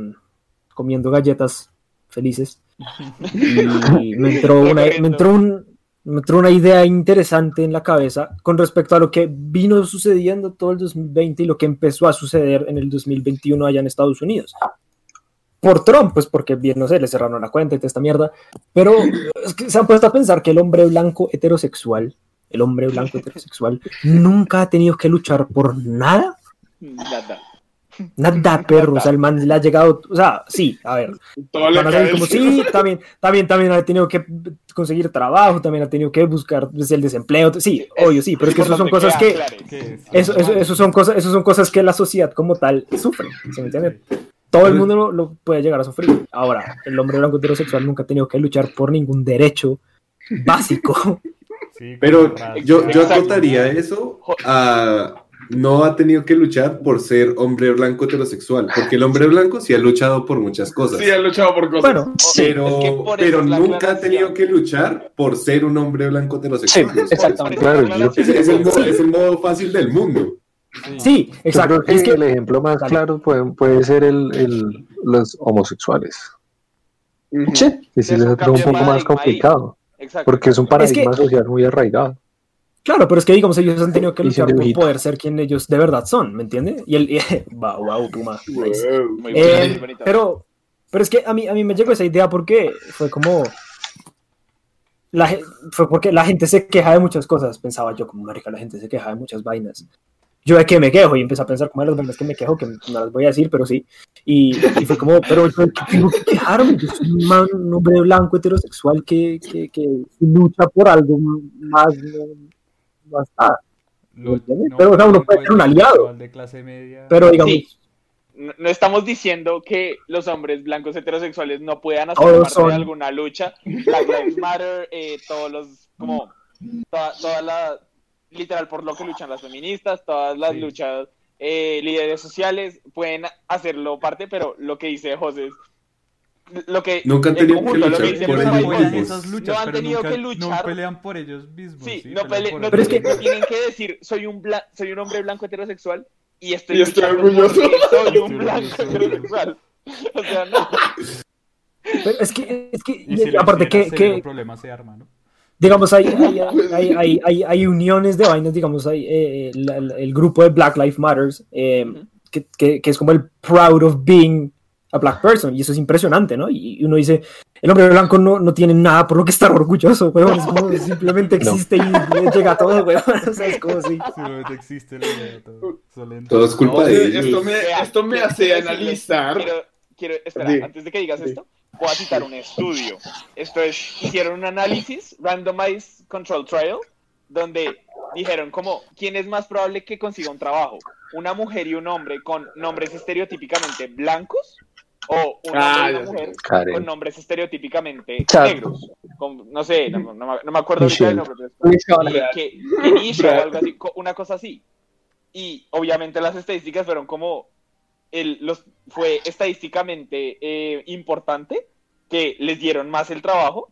[SPEAKER 1] comiendo galletas felices y me entró una, me entró un- me entró una idea interesante en la cabeza con respecto a lo que vino sucediendo todo el 2020 y lo que empezó a suceder en el 2021 allá en Estados Unidos. Por Trump, pues porque bien, no sé, le cerraron la cuenta y toda esta mierda. Pero es que se han puesto a pensar que el hombre blanco heterosexual, el hombre blanco heterosexual, nunca ha tenido que luchar por nada.
[SPEAKER 2] Nada.
[SPEAKER 1] Nada, perro. O sea, el man le ha llegado. O sea, sí, a ver.
[SPEAKER 4] Todo le cae
[SPEAKER 1] como, sí, también, también, también ha tenido que conseguir trabajo, también ha tenido que buscar pues, el desempleo. Sí, obvio, sí, pero es que eso son cosas que. Eso, eso, eso son cosas, eso son cosas que la sociedad como tal sufre. ¿Se me entiende? Todo el mundo lo, lo puede llegar a sufrir. Ahora, el hombre blanco heterosexual nunca ha tenido que luchar por ningún derecho básico.
[SPEAKER 5] sí,
[SPEAKER 3] Pero yo, yo acotaría eso a no ha tenido que luchar por ser hombre blanco heterosexual, porque el hombre blanco sí ha luchado por muchas cosas.
[SPEAKER 4] Sí, han luchado por cosas.
[SPEAKER 1] Bueno,
[SPEAKER 3] pero,
[SPEAKER 2] es que por
[SPEAKER 3] pero nunca ha tenido que luchar por ser un hombre blanco heterosexual.
[SPEAKER 7] Sí, exactamente.
[SPEAKER 6] Claro,
[SPEAKER 2] la
[SPEAKER 6] yo-
[SPEAKER 3] Es, es el, modo, es el modo fácil del mundo.
[SPEAKER 1] sí,
[SPEAKER 6] Yo
[SPEAKER 1] exacto.
[SPEAKER 6] creo que,
[SPEAKER 1] Es que
[SPEAKER 6] el ejemplo más claro puede, puede ser el, el- los homosexuales.
[SPEAKER 7] Sí,
[SPEAKER 6] les
[SPEAKER 2] un
[SPEAKER 6] poco más
[SPEAKER 2] ahí.
[SPEAKER 6] complicado,
[SPEAKER 2] Exacto.
[SPEAKER 6] porque es un paradigma
[SPEAKER 1] que-
[SPEAKER 6] social muy arraigado.
[SPEAKER 1] Claro, pero es que digamos, ellos han tenido que luchar por poder ser quien ellos de verdad son, ¿me entiendes? Y el wow, wow, Puma. nice.
[SPEAKER 2] Muy
[SPEAKER 1] Eh,
[SPEAKER 2] muy
[SPEAKER 1] pero, pero es que a mí, a mí me llegó esa idea porque fue como. La, fue porque la gente se queja de muchas cosas. Pensaba yo, como marica, la gente se queja de muchas vainas. Yo de que me quejo y empecé a pensar como de las vainas que me quejo, que no las voy a decir, pero sí. Y, y fue como, pero yo tengo que quejarme. Yo soy un, man- un hombre blanco heterosexual que, que, que lucha por algo más. No, está.
[SPEAKER 5] Lo-
[SPEAKER 1] ¿Entiendes?
[SPEAKER 5] no,
[SPEAKER 1] Pero, o sea, uno
[SPEAKER 5] no
[SPEAKER 1] puede ser un aliado.
[SPEAKER 5] sexual de clase media.
[SPEAKER 1] Pero digamos,
[SPEAKER 2] Sí. No, no estamos diciendo que los hombres blancos heterosexuales no puedan hacer parte
[SPEAKER 1] son-
[SPEAKER 2] de alguna lucha. Black Lives Matter, eh, todos los, como, toda, toda la, literal, por lo que luchan las feministas, todas las
[SPEAKER 5] Sí.
[SPEAKER 2] luchas, eh, líderes sociales, pueden hacerlo parte, pero lo que dice José es, lo que,
[SPEAKER 3] Nunca han
[SPEAKER 2] en
[SPEAKER 3] tenido que
[SPEAKER 2] conjunto,
[SPEAKER 3] luchar
[SPEAKER 2] que
[SPEAKER 3] por ellos mismos.
[SPEAKER 5] esas luchas,
[SPEAKER 2] No han tenido
[SPEAKER 5] nunca-
[SPEAKER 2] que luchar.
[SPEAKER 5] No pelean por ellos mismos.
[SPEAKER 2] Sí,
[SPEAKER 5] sí,
[SPEAKER 2] no,
[SPEAKER 5] pelean
[SPEAKER 2] pele- no
[SPEAKER 1] Pero es
[SPEAKER 2] tienen-
[SPEAKER 1] que-
[SPEAKER 2] no tienen que decir soy un bla- soy un hombre blanco heterosexual y estoy,
[SPEAKER 4] Y estoy orgulloso.
[SPEAKER 2] soy un blanco heterosexual. O sea, no.
[SPEAKER 1] pero es que, es que
[SPEAKER 5] Y si
[SPEAKER 1] aparte que, que
[SPEAKER 5] problema se arma, ¿no?
[SPEAKER 1] digamos, hay, hay, hay, hay, hay- hay uniones de vainas, digamos, hay eh, la- la- el grupo de Black Lives Matters, eh, que, que, que es como el proud of being a black person, y eso es impresionante, ¿no? Y, y uno dice, el hombre blanco no, no tiene nada por lo que estar orgulloso, weón, es como simplemente
[SPEAKER 6] No.
[SPEAKER 1] existe y le llega a todo, weón, o sea, es como si...
[SPEAKER 5] Simplemente existe de todo.
[SPEAKER 3] Todo es culpa
[SPEAKER 4] No,
[SPEAKER 3] de
[SPEAKER 4] esto me, esto me
[SPEAKER 2] quiero-
[SPEAKER 4] hace analizar.
[SPEAKER 2] Quiero, quiero- espera,
[SPEAKER 4] Sí.
[SPEAKER 2] antes de que digas
[SPEAKER 4] Sí.
[SPEAKER 2] esto, voy a citar un estudio. Esto es, hicieron un análisis, randomized control trial, donde dijeron como, ¿quién es más probable que consiga un trabajo? ¿Una mujer y un hombre con nombres estereotípicamente blancos? ¿O un hombre
[SPEAKER 4] Ah,
[SPEAKER 2] y una mujer
[SPEAKER 6] Karen.
[SPEAKER 2] con nombres estereotípicamente
[SPEAKER 7] Chad.
[SPEAKER 2] negros? Con- no sé, no, no me- no me acuerdo ahorita del nombre. pero es- que, o algo así, una cosa así. Y obviamente las estadísticas fueron como el, los, fue estadísticamente eh, importante que les dieron más el trabajo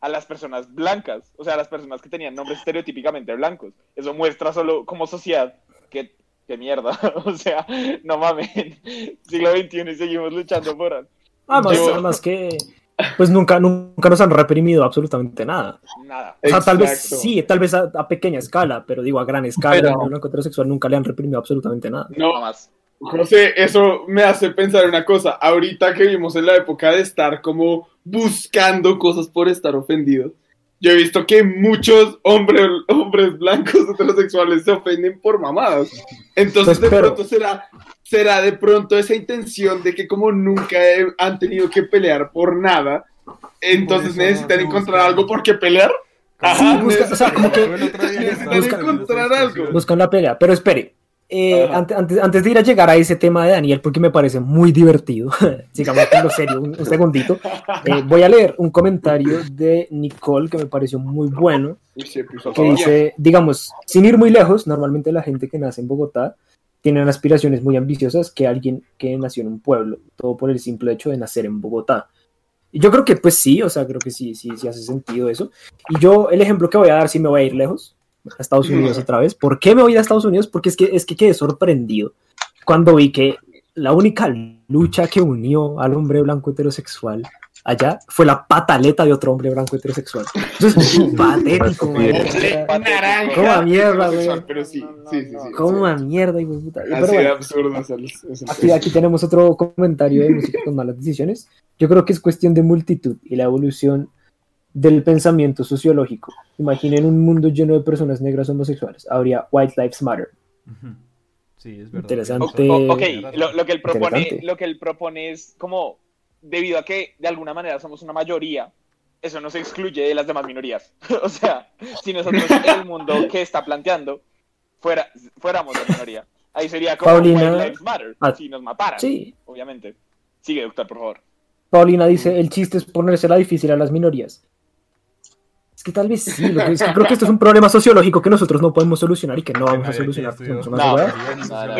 [SPEAKER 2] a las personas blancas, o sea, a las personas que tenían nombres estereotípicamente blancos. Eso muestra solo como sociedad que, que mierda, o sea, no mamen, siglo XXI y seguimos luchando por
[SPEAKER 1] Además,
[SPEAKER 4] Yo-
[SPEAKER 1] además que, pues nunca, nunca nos han reprimido absolutamente nada.
[SPEAKER 2] nada.
[SPEAKER 1] O sea, tal vez sí, tal vez a, a pequeña escala, pero digo, a gran escala,
[SPEAKER 7] Pero-
[SPEAKER 1] blanco heterosexual nunca le han reprimido absolutamente nada.
[SPEAKER 2] No
[SPEAKER 4] No,
[SPEAKER 2] más.
[SPEAKER 4] José, eso me hace pensar una cosa. Ahorita que vivimos en la época de estar como buscando cosas por estar ofendidos, yo he visto que muchos hombres, hombres blancos heterosexuales se ofenden por mamadas. Entonces,
[SPEAKER 1] Pues,
[SPEAKER 4] de
[SPEAKER 1] pero-
[SPEAKER 4] pronto será, será de pronto esa intención de que como nunca he- han tenido que pelear por nada, entonces
[SPEAKER 5] Por eso
[SPEAKER 4] necesitan encontrar algo por qué pelear.
[SPEAKER 1] Sí, busca- o sea, como que-
[SPEAKER 4] Necesitan encontrar algo.
[SPEAKER 1] Buscan la pelea, pero espere. Eh, antes, antes de ir a llegar a ese tema de Daniel, porque me parece muy divertido, sigamos con lo serio un, un segundito, eh, voy a leer un comentario de Nicole que me pareció muy bueno,
[SPEAKER 4] puso
[SPEAKER 1] que dice, digamos, sin ir muy lejos, normalmente la gente que nace en Bogotá tiene aspiraciones muy ambiciosas que alguien que nació en un pueblo, todo por el simple hecho de nacer en Bogotá. Y yo creo que pues sí, o sea, creo que sí, sí, sí hace sentido eso. Y yo el ejemplo que voy a dar, sí me voy a ir lejos, a Estados Unidos otra vez. ¿Por qué me voy a Estados Unidos? Porque es que, es que quedé sorprendido cuando vi que la única lucha que unió al hombre blanco heterosexual allá fue la pataleta de otro hombre blanco heterosexual. Eso es patético,
[SPEAKER 4] naranja.
[SPEAKER 1] Como a mierda, güey.
[SPEAKER 4] Pero sí, sí, sí. sí,
[SPEAKER 1] Como
[SPEAKER 4] sí.
[SPEAKER 1] a mierda, hijo de puta. Pero
[SPEAKER 4] Así de
[SPEAKER 1] bueno,
[SPEAKER 4] absurdo es el- es el
[SPEAKER 1] Aquí, aquí tenemos otro comentario de música con malas decisiones. Yo creo que es cuestión de multitud y la evolución del pensamiento sociológico. Imaginen un mundo lleno de personas negras homosexuales. Habría White Lives Matter.
[SPEAKER 5] Sí, es verdad.
[SPEAKER 1] Interesante.
[SPEAKER 2] O- o- ok, lo, lo que él propone, lo que él propone es como, debido a que de alguna manera somos una mayoría, eso nos excluye de las demás minorías. o sea, si nosotros en el mundo que está planteando fuera, fuéramos la minoría, ahí sería como
[SPEAKER 1] Paulina-
[SPEAKER 2] White Lives Matter,
[SPEAKER 1] Ah,
[SPEAKER 2] si nos mataran,
[SPEAKER 1] Sí.
[SPEAKER 2] obviamente. Sigue, doctor, por favor.
[SPEAKER 1] Paulina dice, el chiste es ponérsela difícil a las minorías. Es que tal vez sí, lo que es que creo que esto es un problema sociológico que nosotros no podemos solucionar y que no vamos a
[SPEAKER 5] aquí
[SPEAKER 1] solucionar.
[SPEAKER 5] sociología.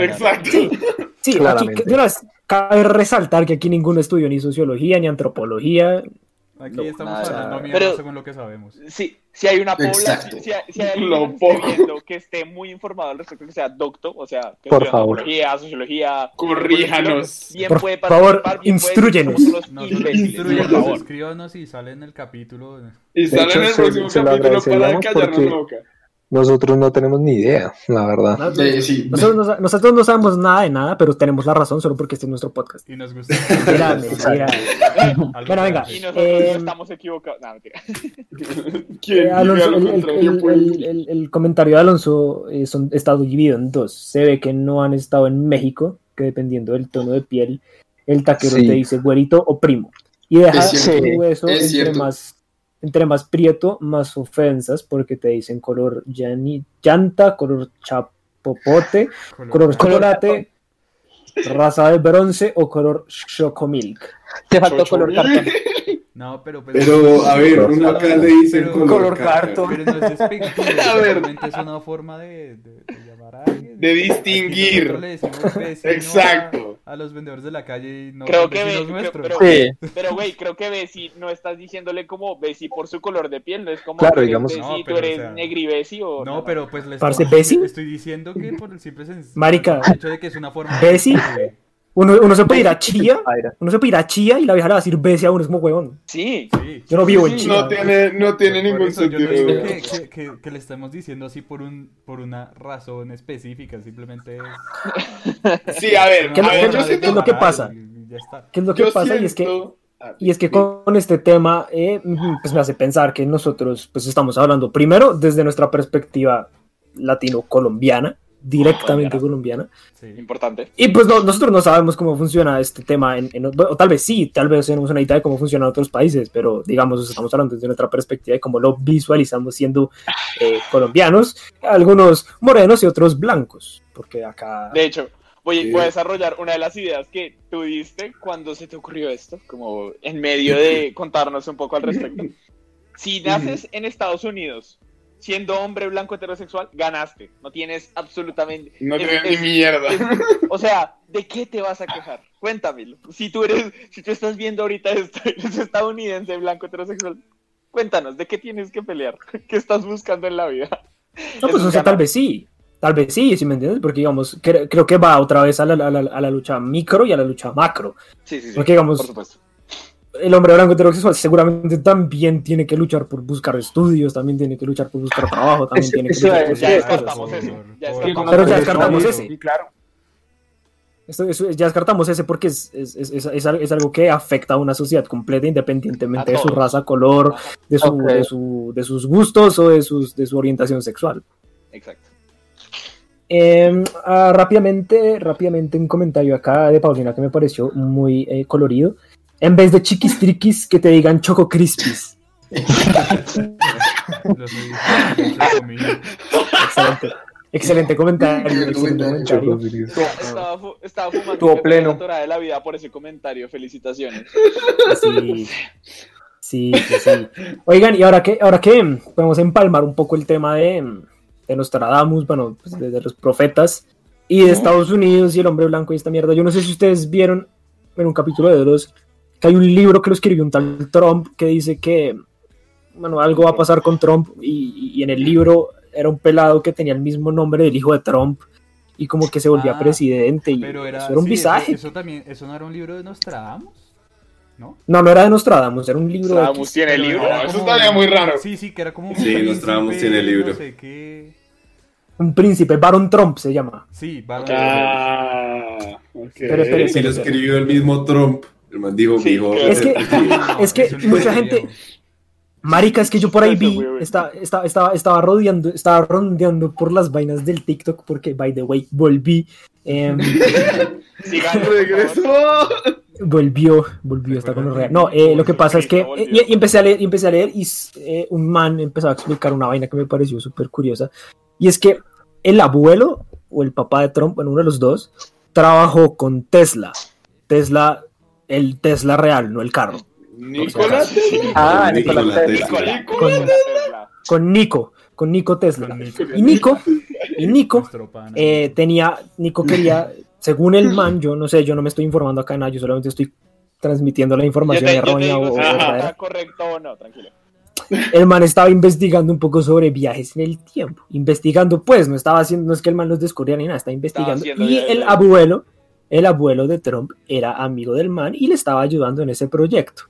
[SPEAKER 4] Exacto.
[SPEAKER 1] Sí, aquí,
[SPEAKER 6] Claramente.
[SPEAKER 1] de una vez, cabe resaltar que aquí ninguno estudió ni sociología ni antropología.
[SPEAKER 5] Aquí
[SPEAKER 1] No,
[SPEAKER 5] estamos
[SPEAKER 2] nada.
[SPEAKER 5] hablando mierda
[SPEAKER 2] Pero-
[SPEAKER 5] según lo que sabemos.
[SPEAKER 2] Sí, si hay una población, si, hay- si hay alguien que esté que muy informado al respecto, que sea docto, o sea, que
[SPEAKER 6] Por favor.
[SPEAKER 2] sociología,
[SPEAKER 4] Corríjanos.
[SPEAKER 2] bien
[SPEAKER 1] Por
[SPEAKER 2] puede
[SPEAKER 1] favor,
[SPEAKER 2] participar, bien puede-
[SPEAKER 1] instruyenos.
[SPEAKER 5] No, escríbanos y sale en el capítulo.
[SPEAKER 4] Y
[SPEAKER 6] De
[SPEAKER 4] sale
[SPEAKER 6] hecho,
[SPEAKER 4] en el
[SPEAKER 6] se-
[SPEAKER 4] próximo
[SPEAKER 6] se lo
[SPEAKER 4] capítulo para
[SPEAKER 6] agradeceríamos
[SPEAKER 4] callarnos
[SPEAKER 6] porque-
[SPEAKER 4] la boca.
[SPEAKER 6] Nosotros no tenemos ni idea, la verdad.
[SPEAKER 8] Sí.
[SPEAKER 1] Nosotros no, nosotros no sabemos nada de nada, pero tenemos la razón solo porque este es nuestro podcast.
[SPEAKER 5] Y nos gusta.
[SPEAKER 1] Mira, mira. Bueno, venga.
[SPEAKER 2] Y nosotros
[SPEAKER 1] Eh,
[SPEAKER 2] no estamos equivocados. No, mentira.
[SPEAKER 4] ¿Quién
[SPEAKER 1] Eh, Alonso, el, comentario de Alonso eh, son, está dividido en dos. Se ve que no han estado en México, que dependiendo del tono de piel, el taquero
[SPEAKER 6] Sí.
[SPEAKER 1] te dice güerito o primo. Y deja
[SPEAKER 8] Es
[SPEAKER 6] cierto,
[SPEAKER 1] tú eso
[SPEAKER 8] es
[SPEAKER 1] entre
[SPEAKER 8] cierto.
[SPEAKER 1] más, entre más prieto, más ofensas, porque te dicen color llanta, color chapopote, color chocolate, raza de bronce o color chocomilk.
[SPEAKER 9] Te faltó
[SPEAKER 4] Chocho.
[SPEAKER 9] color cartón.
[SPEAKER 5] No, pero pues.
[SPEAKER 3] Pero, a ver, uno acá le dicen
[SPEAKER 5] Pero-
[SPEAKER 3] color,
[SPEAKER 7] color cartón.
[SPEAKER 5] Pero no es despectivo,
[SPEAKER 4] A ver.
[SPEAKER 5] es una forma de, de- de llamar a alguien.
[SPEAKER 4] De distinguir.
[SPEAKER 5] nosotros le decimos vecino
[SPEAKER 4] Exacto.
[SPEAKER 5] A, a los vendedores de la calle y no
[SPEAKER 2] Creo que ve-
[SPEAKER 5] nuestros.
[SPEAKER 2] pero-
[SPEAKER 9] Sí.
[SPEAKER 2] Pero, güey, creo que Bessi no estás diciéndole como Bessi por su color de piel, no es como
[SPEAKER 6] Claro,
[SPEAKER 2] tú
[SPEAKER 6] digamos-
[SPEAKER 2] Bessi,
[SPEAKER 5] No,
[SPEAKER 2] tú
[SPEAKER 5] pero,
[SPEAKER 2] eres
[SPEAKER 5] o sea,
[SPEAKER 2] negri Bessi o...
[SPEAKER 5] No, pero pues les estoy, estoy diciendo que por el simple sen-
[SPEAKER 1] Marica.
[SPEAKER 5] el hecho de que es una forma de-
[SPEAKER 1] Uno, uno se puede ir a Chía, uno se puede ir a Chía y la vieja le va a decir bese a uno, es como huevón.
[SPEAKER 2] Sí,
[SPEAKER 5] Sí.
[SPEAKER 1] Yo no vivo en Chía.
[SPEAKER 4] No tiene, no tiene ningún
[SPEAKER 5] eso yo no
[SPEAKER 4] sentido.
[SPEAKER 5] digo que, que, que, que le estemos diciendo así por un por una razón específica, simplemente es
[SPEAKER 4] Sí, a ver,
[SPEAKER 1] ¿Qué es lo- qué es que pasa?
[SPEAKER 5] y ya está.
[SPEAKER 1] ¿Qué es lo que
[SPEAKER 4] yo
[SPEAKER 1] pasa? Y es que
[SPEAKER 4] Ah,
[SPEAKER 1] Y es que con este tema, eh, pues me hace pensar que nosotros pues estamos hablando primero desde nuestra perspectiva latino-colombiana, directamente colombiana,
[SPEAKER 5] Sí.
[SPEAKER 2] importante.
[SPEAKER 1] y pues no- nosotros no sabemos cómo funciona este tema, en, en- o tal vez sí, tal vez tenemos una idea de cómo funciona en otros países, pero digamos, estamos hablando desde nuestra perspectiva de cómo lo visualizamos siendo eh, colombianos, algunos morenos y otros blancos, porque acá...
[SPEAKER 2] De hecho, voy,
[SPEAKER 3] Sí.
[SPEAKER 2] voy a desarrollar una de las ideas que tú diste cuando se te ocurrió esto, como en medio de contarnos un poco al respecto. Si naces en Estados Unidos siendo hombre blanco heterosexual, ganaste. No tienes absolutamente...
[SPEAKER 4] No
[SPEAKER 2] es-
[SPEAKER 4] tiene
[SPEAKER 2] es-
[SPEAKER 4] ni mierda.
[SPEAKER 2] O sea, ¿de qué te vas a quejar? Cuéntamelo. Si tú eres, si tú estás viendo ahorita esto, eres estadounidense blanco heterosexual, cuéntanos, ¿de qué tienes que pelear? ¿Qué estás buscando en la vida?
[SPEAKER 1] No, pues
[SPEAKER 2] Es
[SPEAKER 1] o sea, tal vez sí. Tal vez sí, si me entiendes, porque digamos, cre- creo que va otra vez a la, a la- a la lucha micro y a la lucha macro.
[SPEAKER 2] Sí, sí, sí.
[SPEAKER 1] Porque digamos,
[SPEAKER 2] Por supuesto.
[SPEAKER 1] El hombre blanco heterosexual seguramente también tiene que luchar por buscar estudios, también tiene que luchar por buscar trabajo, también tiene que luchar por
[SPEAKER 2] Ya descartamos
[SPEAKER 1] cosas.
[SPEAKER 2] ese. Ya
[SPEAKER 5] Por-
[SPEAKER 2] descartamos
[SPEAKER 1] Pero ya
[SPEAKER 2] ese.
[SPEAKER 1] descartamos ese.
[SPEAKER 7] Sí, claro.
[SPEAKER 1] Esto- eso- ya descartamos ese porque es, es, es, es- es al- es algo que afecta a una sociedad completa independientemente de su raza, color, de, su, de, su, de sus gustos o de, sus, de su orientación sexual.
[SPEAKER 2] Exacto.
[SPEAKER 1] Eh, ah, rápidamente, rápidamente un comentario acá de Paulina que me pareció muy eh, colorido. En vez de chiquis triquis, que te digan choco crispis. Excelente. Excelente comentario. Excelente.
[SPEAKER 2] Estaba, fu- estaba fumando
[SPEAKER 7] Estuvo pleno.
[SPEAKER 2] de la vida por ese comentario. Felicitaciones.
[SPEAKER 1] Sí. Sí, sí, sí. Oigan, y ahora que, ahora que podemos empalmar un poco el tema de, de Nostradamus, bueno, pues de, de los profetas y de Estados Unidos y el hombre blanco y esta mierda. Yo no sé si ustedes vieron en un capítulo de Dross que hay un libro que lo escribió un tal Trump que dice que, bueno, algo va a pasar con Trump y, y en el libro era un pelado que tenía el mismo nombre del hijo de Trump y como que se volvía
[SPEAKER 5] Ah,
[SPEAKER 1] presidente y
[SPEAKER 5] Pero era,
[SPEAKER 1] eso era un
[SPEAKER 5] sí,
[SPEAKER 1] visaje.
[SPEAKER 5] Eso, eso también, eso no era un libro de Nostradamus, ¿no?
[SPEAKER 1] No, no era de Nostradamus, era un libro de
[SPEAKER 2] Nostradamus tiene el libro.
[SPEAKER 5] era
[SPEAKER 4] eso estaría muy raro.
[SPEAKER 5] Sí, sí, que era como un
[SPEAKER 3] Sí,
[SPEAKER 5] príncipe,
[SPEAKER 3] Nostradamus tiene el libro.
[SPEAKER 5] No sé qué.
[SPEAKER 1] un príncipe, Baron Trump se llama.
[SPEAKER 5] Sí, Baron
[SPEAKER 4] Ah, ok.
[SPEAKER 1] Pero espere,
[SPEAKER 3] Si lo escribió el mismo Trump, el man dijo,
[SPEAKER 2] Sí.
[SPEAKER 1] Es que- es que mucha gente-. Marica, es que yo por ahí vi, está- estaba, estaba rodeando, estaba rondeando por las vainas del TikTok porque, by the way, volví,
[SPEAKER 2] Sigan,
[SPEAKER 4] Regresó.
[SPEAKER 1] volvió, volvió, está con los
[SPEAKER 5] que
[SPEAKER 1] No, eh, lo que pasa es que, y, y empecé a leer, y empecé a leer y eh, un man empezó a explicar una vaina que me pareció súper curiosa, y es que el abuelo o el papá de Trump, bueno, uno de los dos, trabajó con Tesla, Tesla, el Tesla real, no el carro.
[SPEAKER 4] Nicolás.
[SPEAKER 9] Ah,
[SPEAKER 3] Nikola
[SPEAKER 9] Nicolás
[SPEAKER 3] Tesla.
[SPEAKER 9] Tesla.
[SPEAKER 2] Nicolás Tesla.
[SPEAKER 1] con Nico, con Nico Tesla. Y Nico, y Nico eh, tenía, Nico quería, según el man, yo no sé, yo no me estoy informando acá nada, yo solamente estoy transmitiendo la información errónea o
[SPEAKER 2] está correcto o no, tranquilo.
[SPEAKER 1] El man estaba investigando un poco sobre viajes en el tiempo. Investigando, pues, no estaba haciendo, no es que el man los descubriera ni nada, está investigando. Y el abuelo, el abuelo de Trump era amigo del man y le estaba ayudando en ese proyecto.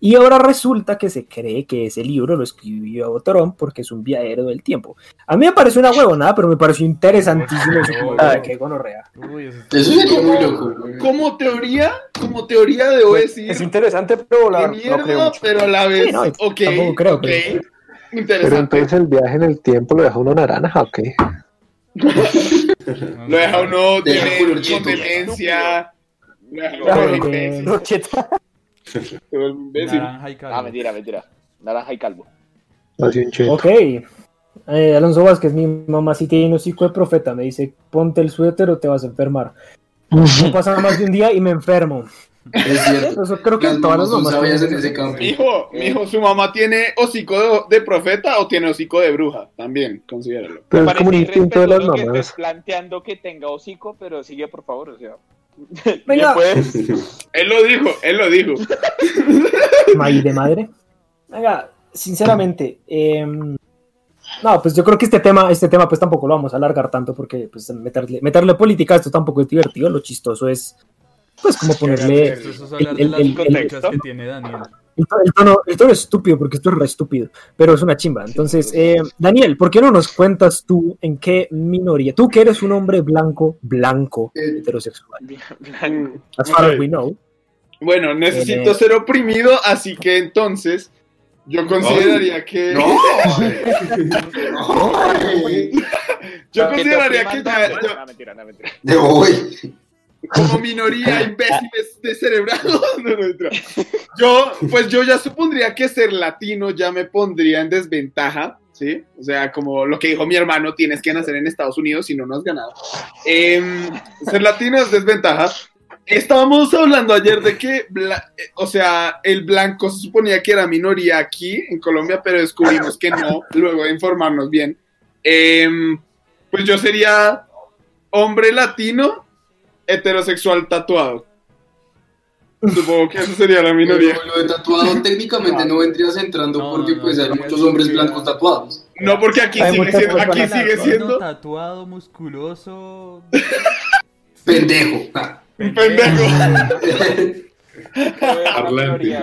[SPEAKER 1] Y ahora resulta que se cree que ese libro lo escribió Trump porque es un viajero del tiempo. A mí me parece una huevonada, pero me pareció interesantísimo eso. como,
[SPEAKER 5] Ay.
[SPEAKER 1] qué gonorrea.
[SPEAKER 5] Uy, eso
[SPEAKER 8] Eso sería muy loco.
[SPEAKER 4] Como teoría, como teoría debo decir.
[SPEAKER 7] Es interesante, pero la,
[SPEAKER 4] qué
[SPEAKER 7] no creo
[SPEAKER 4] mierda,
[SPEAKER 7] mucho.
[SPEAKER 4] pero a la vez.
[SPEAKER 1] Sí, no,
[SPEAKER 4] ok.
[SPEAKER 1] tampoco creo,
[SPEAKER 4] ok,
[SPEAKER 1] pero-
[SPEAKER 6] Pero
[SPEAKER 4] Interesante.
[SPEAKER 6] entonces el viaje en el tiempo lo deja uno naranja, ¿o qué?
[SPEAKER 5] no
[SPEAKER 4] Lo deja uno,
[SPEAKER 8] cheto.
[SPEAKER 4] demencia. Lo deja uno imbécil.
[SPEAKER 2] Ah, mentira, mentira. Naranja y calvo.
[SPEAKER 1] Ok. Eh, Alonso Vázquez, mi mamá sí tiene un hocico de profeta. Me dice, ponte el suéter o te vas a enfermar. No pasa más de un día y me enfermo.
[SPEAKER 8] Es cierto.
[SPEAKER 1] Eso creo que
[SPEAKER 8] Las
[SPEAKER 1] todas las
[SPEAKER 8] mamás son
[SPEAKER 1] mamás
[SPEAKER 8] sabias en
[SPEAKER 1] tienen
[SPEAKER 8] ese
[SPEAKER 1] eso.
[SPEAKER 8] campo.
[SPEAKER 4] Mijo, mijo, su mamá tiene hocico de, de profeta o tiene hocico de bruja. También, considéralo.
[SPEAKER 6] Pero
[SPEAKER 2] Me
[SPEAKER 6] es como un instinto de las
[SPEAKER 2] irrespetuoso que estés
[SPEAKER 6] mamás.
[SPEAKER 2] planteando que tenga hocico, pero sigue, por favor, o sea.
[SPEAKER 1] Venga.
[SPEAKER 4] Él lo dijo, él lo dijo.
[SPEAKER 1] Maíz de madre. Venga, sinceramente, em, no, pues yo creo que este tema, este tema pues tampoco lo vamos a alargar tanto porque pues meterle, meterle política a esto tampoco es divertido. Lo chistoso es pues como ponerle
[SPEAKER 5] Esto es hablar de
[SPEAKER 1] el-
[SPEAKER 5] que tiene Daniel.
[SPEAKER 1] el, to- el tono, el tono es estúpido porque esto es re estúpido, pero es una chimba. Entonces, eh, Daniel, ¿por qué no nos cuentas tú en qué minoría? Tú que eres un hombre blanco, blanco,
[SPEAKER 8] Eh,
[SPEAKER 1] heterosexual,
[SPEAKER 4] Mm,
[SPEAKER 1] as far as we know.
[SPEAKER 4] Bueno, necesito
[SPEAKER 1] Eh,
[SPEAKER 4] ser oprimido, así que entonces yo consideraría que.
[SPEAKER 8] No, güey.
[SPEAKER 4] Yo consideraría que ya- yo-
[SPEAKER 2] No, mentira, no, mentira.
[SPEAKER 8] De hoy.
[SPEAKER 4] Como minoría imbéciles descerebrados. No, no, mentira. Yo, pues yo ya supondría que ser latino ya me pondría en desventaja, ¿sí? O sea, como lo que dijo mi hermano, tienes que nacer en Estados Unidos si no, no has ganado. Em, ser latino es desventaja. Estábamos hablando ayer de que, eh, o sea, el blanco se suponía que era minoría aquí en Colombia, pero descubrimos que no, luego de informarnos bien. Em, pues yo sería hombre latino heterosexual tatuado. Supongo que eso sería la minoría.
[SPEAKER 8] Pero lo de tatuado técnicamente no vendrías entrando
[SPEAKER 5] No,
[SPEAKER 8] porque
[SPEAKER 5] no,
[SPEAKER 8] pues
[SPEAKER 5] no,
[SPEAKER 8] hay
[SPEAKER 5] no,
[SPEAKER 8] muchos
[SPEAKER 5] no,
[SPEAKER 8] hombres blancos
[SPEAKER 5] no.
[SPEAKER 8] tatuados.
[SPEAKER 4] No, porque aquí
[SPEAKER 1] Hay
[SPEAKER 4] sigue siendo, aquí sigue siendo
[SPEAKER 5] tatuado, musculoso.
[SPEAKER 8] Pendejo. Ah.
[SPEAKER 4] pendejo.
[SPEAKER 3] Parlante.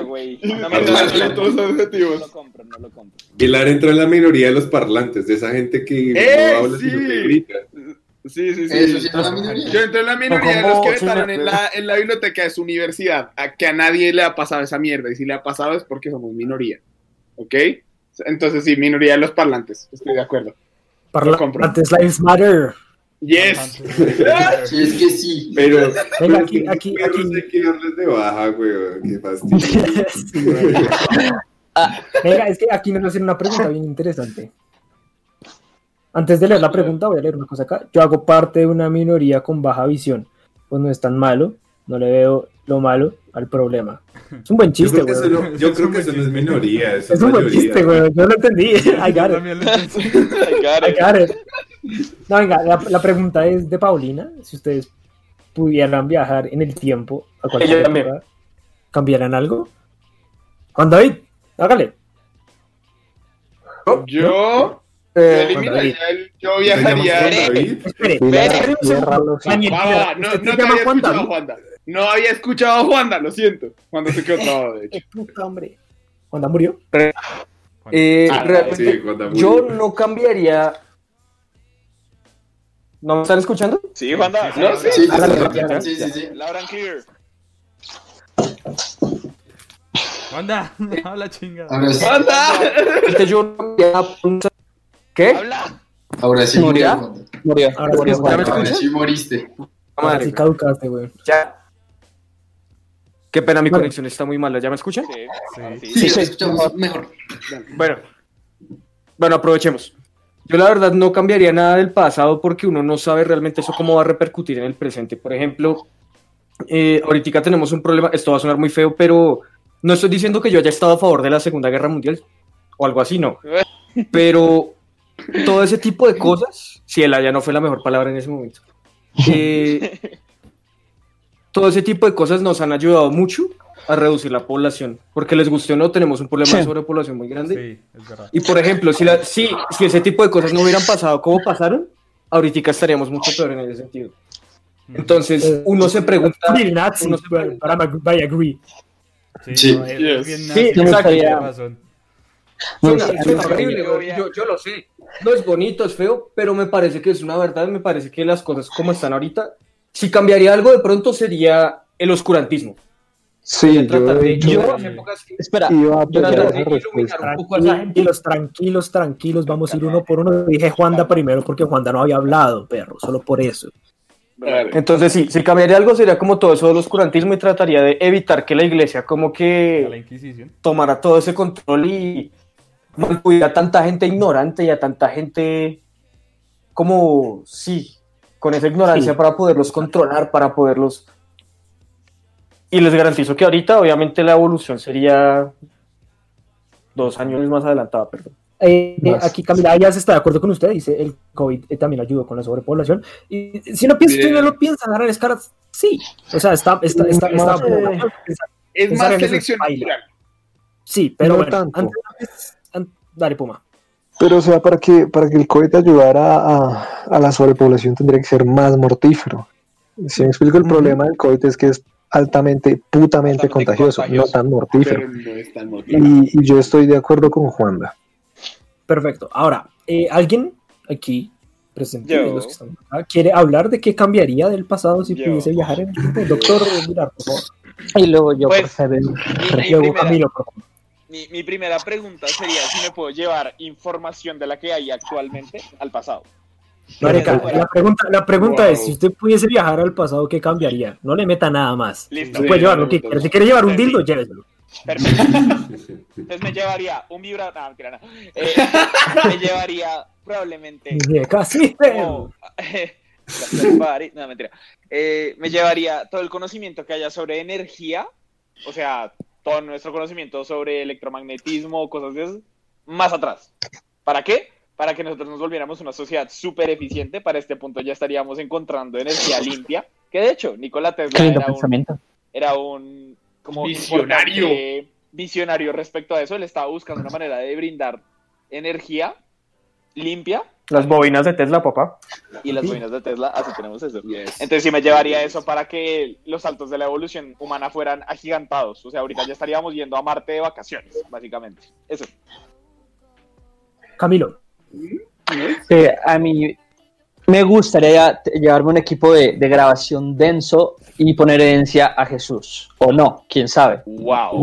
[SPEAKER 3] Pilar entró en la minoría de los parlantes, de esa gente que
[SPEAKER 4] ¡Eh,
[SPEAKER 3] no habla
[SPEAKER 4] sí!
[SPEAKER 3] sino que grita.
[SPEAKER 4] Sí, sí, sí.
[SPEAKER 8] Eso sí es una minoría.
[SPEAKER 4] Yo entré en la minoría de los que estaban en la, en la biblioteca de su universidad, a que a nadie le ha pasado esa mierda, y si le ha pasado es porque somos minoría, ¿ok? Entonces sí, minoría de los parlantes, estoy de acuerdo.
[SPEAKER 1] Parlantes Lives Matter.
[SPEAKER 4] Yes.
[SPEAKER 8] Sí, es que sí.
[SPEAKER 3] Pero,
[SPEAKER 1] Venga,
[SPEAKER 3] pero
[SPEAKER 1] aquí-
[SPEAKER 3] es que
[SPEAKER 1] aquí- aquí.
[SPEAKER 3] hay que darles de baja, weón. Qué fastidio.
[SPEAKER 1] Sí, güey. Venga, es que aquí nos hacen una pregunta bien interesante. Antes de leer la pregunta, voy a leer una cosa acá. Yo hago parte de una minoría con baja visión. Pues no es tan malo. No le veo lo malo al problema. Es un buen
[SPEAKER 3] Yo
[SPEAKER 1] chiste,
[SPEAKER 3] creo que eso
[SPEAKER 1] güey.
[SPEAKER 3] no, yo creo que eso no es minoría, eso
[SPEAKER 1] Es un buen chiste, güey. Yo lo entendí. I got it.
[SPEAKER 2] I got
[SPEAKER 1] I
[SPEAKER 2] it.
[SPEAKER 1] got it. No, venga, la, la pregunta es de Paulina. Si ustedes pudieran viajar en el tiempo a cualquier época, ¿cambiaran algo? Juan David, hágale.
[SPEAKER 4] Yo,
[SPEAKER 7] Eh,
[SPEAKER 4] eliminaría el- yo
[SPEAKER 3] ¿Te llamas
[SPEAKER 4] viajaría... Va, no,
[SPEAKER 1] ¿usted
[SPEAKER 4] no
[SPEAKER 1] se
[SPEAKER 4] te
[SPEAKER 1] llama
[SPEAKER 4] había
[SPEAKER 1] Juan
[SPEAKER 4] escuchado a
[SPEAKER 1] David?
[SPEAKER 4] Juanda. No había escuchado a Juanda, lo siento. Cuando se quedó trabado, de hecho.
[SPEAKER 1] Puta, hombre. ¿Juan David murió?
[SPEAKER 7] eh,
[SPEAKER 4] Ah,
[SPEAKER 7] realmente,
[SPEAKER 3] sí, cuando
[SPEAKER 7] yo no cambiaría. ¿No me están escuchando?
[SPEAKER 2] Sí, Juanda.
[SPEAKER 4] No, sí.
[SPEAKER 8] Sí, sí, sí, sí, sí, sí.
[SPEAKER 2] Loud and clear.
[SPEAKER 5] Anda, habla chinga.
[SPEAKER 8] Ahora sí,
[SPEAKER 4] ¡Juanda!
[SPEAKER 7] Este, yo no cambiaría un- ¿Qué?
[SPEAKER 2] Habla.
[SPEAKER 8] ahora sí
[SPEAKER 7] ¿Moría?
[SPEAKER 8] murió.
[SPEAKER 9] Murió.
[SPEAKER 1] Ahora
[SPEAKER 9] murió.
[SPEAKER 7] ¿Ya me
[SPEAKER 8] Ahora
[SPEAKER 7] escuchas?
[SPEAKER 8] sí moriste.
[SPEAKER 1] Ahora
[SPEAKER 7] Madre,
[SPEAKER 1] sí caducaste, güey.
[SPEAKER 7] ya. Qué pena, mi
[SPEAKER 1] Bueno.
[SPEAKER 7] conexión está muy mala. ¿Ya me escuchan?
[SPEAKER 2] Sí,
[SPEAKER 5] Sí.
[SPEAKER 2] sí.
[SPEAKER 8] Sí,
[SPEAKER 9] sí,
[SPEAKER 8] escuchamos mejor.
[SPEAKER 7] Bueno, bueno, aprovechemos. Yo la verdad no cambiaría nada del pasado porque uno no sabe realmente eso cómo va a repercutir en el presente. Por ejemplo, eh, ahorita tenemos un problema, esto va a sonar muy feo, pero no estoy diciendo que yo haya estado a favor de la Segunda Guerra Mundial o algo así, no. Pero todo ese tipo de cosas, si el allá no fue la mejor palabra en ese momento, eh, todo ese tipo de cosas nos han ayudado mucho a reducir la población, porque les guste o no, tenemos un problema de
[SPEAKER 9] Sí.
[SPEAKER 7] sobrepoblación muy grande.
[SPEAKER 5] Sí, es verdad.
[SPEAKER 7] Y por ejemplo, si, la- si, si ese tipo de cosas no hubieran pasado como pasaron, ahorita estaríamos mucho peor en ese sentido. Entonces,
[SPEAKER 1] Eh,
[SPEAKER 7] uno se pregunta,
[SPEAKER 1] Pretty Nazi,
[SPEAKER 7] uno se pregunta-
[SPEAKER 1] I agree.
[SPEAKER 5] Sí,
[SPEAKER 8] Sí.
[SPEAKER 5] no, bien
[SPEAKER 7] Sí,
[SPEAKER 5] nazi,
[SPEAKER 7] exacto.
[SPEAKER 5] tiene razón.
[SPEAKER 9] No,
[SPEAKER 7] Suena,
[SPEAKER 9] sí,
[SPEAKER 7] suena
[SPEAKER 9] sí,
[SPEAKER 7] horrible, yo, yo lo sé. No es bonito, es feo, pero me parece que es una verdad. Me parece que las cosas como están ahorita, si cambiaría algo de pronto sería el oscurantismo.
[SPEAKER 6] Sí, yo de iba a
[SPEAKER 7] de.
[SPEAKER 1] Tranquilos, tranquilos, tranquilos, vamos a ir uno por uno. Dije Juanda primero porque Juanda no había hablado, perro, solo por eso.
[SPEAKER 7] Entonces, sí, si cambiaría algo sería como todo eso del oscurantismo y trataría de evitar que la iglesia como
[SPEAKER 5] la
[SPEAKER 7] que
[SPEAKER 5] Inquisición.
[SPEAKER 7] tomara todo ese control y a tanta gente ignorante y a tanta gente como, sí, con esa ignorancia
[SPEAKER 1] Sí.
[SPEAKER 7] para poderlos controlar, para poderlos... Y les garantizo que ahorita, obviamente, la evolución sería dos años más adelantada, perdón.
[SPEAKER 1] Eh, eh, aquí Camila ya se está de acuerdo con usted, dice el COVID eh, también ayudó con la sobrepoblación. Y si no piensa, uno lo piensa, agarrar escaras, sí. O sea, está, está, está, está-
[SPEAKER 6] Más,
[SPEAKER 1] está-
[SPEAKER 4] Es más
[SPEAKER 1] es
[SPEAKER 4] selección natural.
[SPEAKER 1] sí, pero
[SPEAKER 6] No
[SPEAKER 1] bueno,
[SPEAKER 6] tanto.
[SPEAKER 1] antes- an- dale, Puma.
[SPEAKER 6] Pero, o sea, para que, para que el COVID ayudara a, a la sobrepoblación tendría que ser más mortífero. Si me explico, el problema del COVID es que es altamente, putamente
[SPEAKER 2] Altamente
[SPEAKER 6] contagioso,
[SPEAKER 2] contagioso.
[SPEAKER 6] no tan mortífero.
[SPEAKER 4] No es tan.
[SPEAKER 6] Y, y yo estoy de acuerdo con Juanda.
[SPEAKER 1] Perfecto. Ahora, eh, ¿alguien aquí presente
[SPEAKER 2] Yo.
[SPEAKER 1] los que están acá quiere hablar de qué cambiaría del pasado si
[SPEAKER 2] Yo.
[SPEAKER 1] pudiese viajar en el tiempo? Doctor Mirar, por favor.
[SPEAKER 9] y luego yo
[SPEAKER 2] Pues. Mi, mi
[SPEAKER 1] Luego
[SPEAKER 2] primera,
[SPEAKER 1] Camilo, por favor.
[SPEAKER 2] Mi- mi primera pregunta sería si me puedo llevar información de la que hay actualmente al pasado.
[SPEAKER 1] Marica, la pregunta, la pregunta
[SPEAKER 4] Wow.
[SPEAKER 1] es, si usted pudiese viajar al pasado, ¿qué cambiaría? No le meta nada más.
[SPEAKER 2] Listo.
[SPEAKER 1] Se
[SPEAKER 4] Sí,
[SPEAKER 1] puede llevar lo que quiera. Si quiere llevar un dildo, lléveselo.
[SPEAKER 2] Perfecto. Entonces me llevaría un vibrador. No, mentira, no. Eh, me llevaría probablemente.
[SPEAKER 1] Casi,
[SPEAKER 2] como- no, mentira. Eh, me llevaría todo el conocimiento que haya sobre energía, o sea, todo nuestro conocimiento sobre electromagnetismo, cosas de esas, más atrás. ¿Para qué? Para que nosotros nos volviéramos una sociedad súper eficiente. Para este punto ya estaríamos encontrando energía limpia. Que de hecho, Nikola Tesla era un,
[SPEAKER 9] pensamiento.
[SPEAKER 2] era un como
[SPEAKER 4] Visionario.
[SPEAKER 2] visionario respecto a eso. Él estaba buscando una manera de brindar energía limpia
[SPEAKER 7] Las bobinas de Tesla, papá.
[SPEAKER 2] y las bobinas de Tesla, así tenemos eso.
[SPEAKER 4] Yes.
[SPEAKER 2] Entonces sí me llevaría eso para que los saltos de la evolución humana fueran agigantados. O sea, ahorita ya estaríamos yendo a Marte de vacaciones, básicamente. Eso.
[SPEAKER 1] Camilo.
[SPEAKER 9] Eh, a mí me gustaría llevarme un equipo de, de grabación denso y poner herencia a Jesús. O no, quién sabe.
[SPEAKER 2] ¡Wow!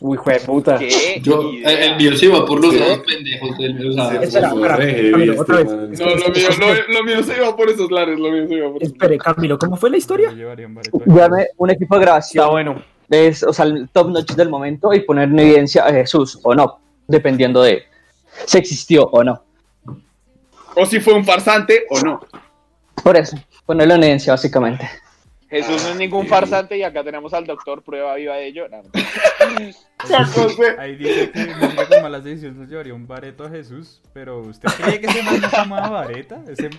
[SPEAKER 7] Uy, jue de puta.
[SPEAKER 2] ¡Qué
[SPEAKER 8] Yo,
[SPEAKER 2] idea!
[SPEAKER 8] el, mío se iba por los dos pendejos del mío,
[SPEAKER 1] espera, espera,
[SPEAKER 3] este
[SPEAKER 1] otra vez.
[SPEAKER 3] man.
[SPEAKER 4] No, lo mío, lo, lo mío se iba por esos lares, lo mío se iba por esos
[SPEAKER 1] Espere, Camilo, ¿cómo fue la historia?
[SPEAKER 9] Llevarme un equipo de grabación,
[SPEAKER 7] Está bueno.
[SPEAKER 9] es, o sea, el top notch del momento y poner en evidencia a Jesús. O no, dependiendo de si existió o no.
[SPEAKER 4] O si fue un farsante o no.
[SPEAKER 9] Por eso, ponerlo en evidencia, básicamente.
[SPEAKER 2] Jesús no es ningún farsante y acá tenemos al doctor prueba viva de ello. No, no.
[SPEAKER 5] Ahí dice que no diga con malas decisiones nos llevaría un bareto a Jesús, pero ¿usted cree que ese man no fumaba vareta? Ese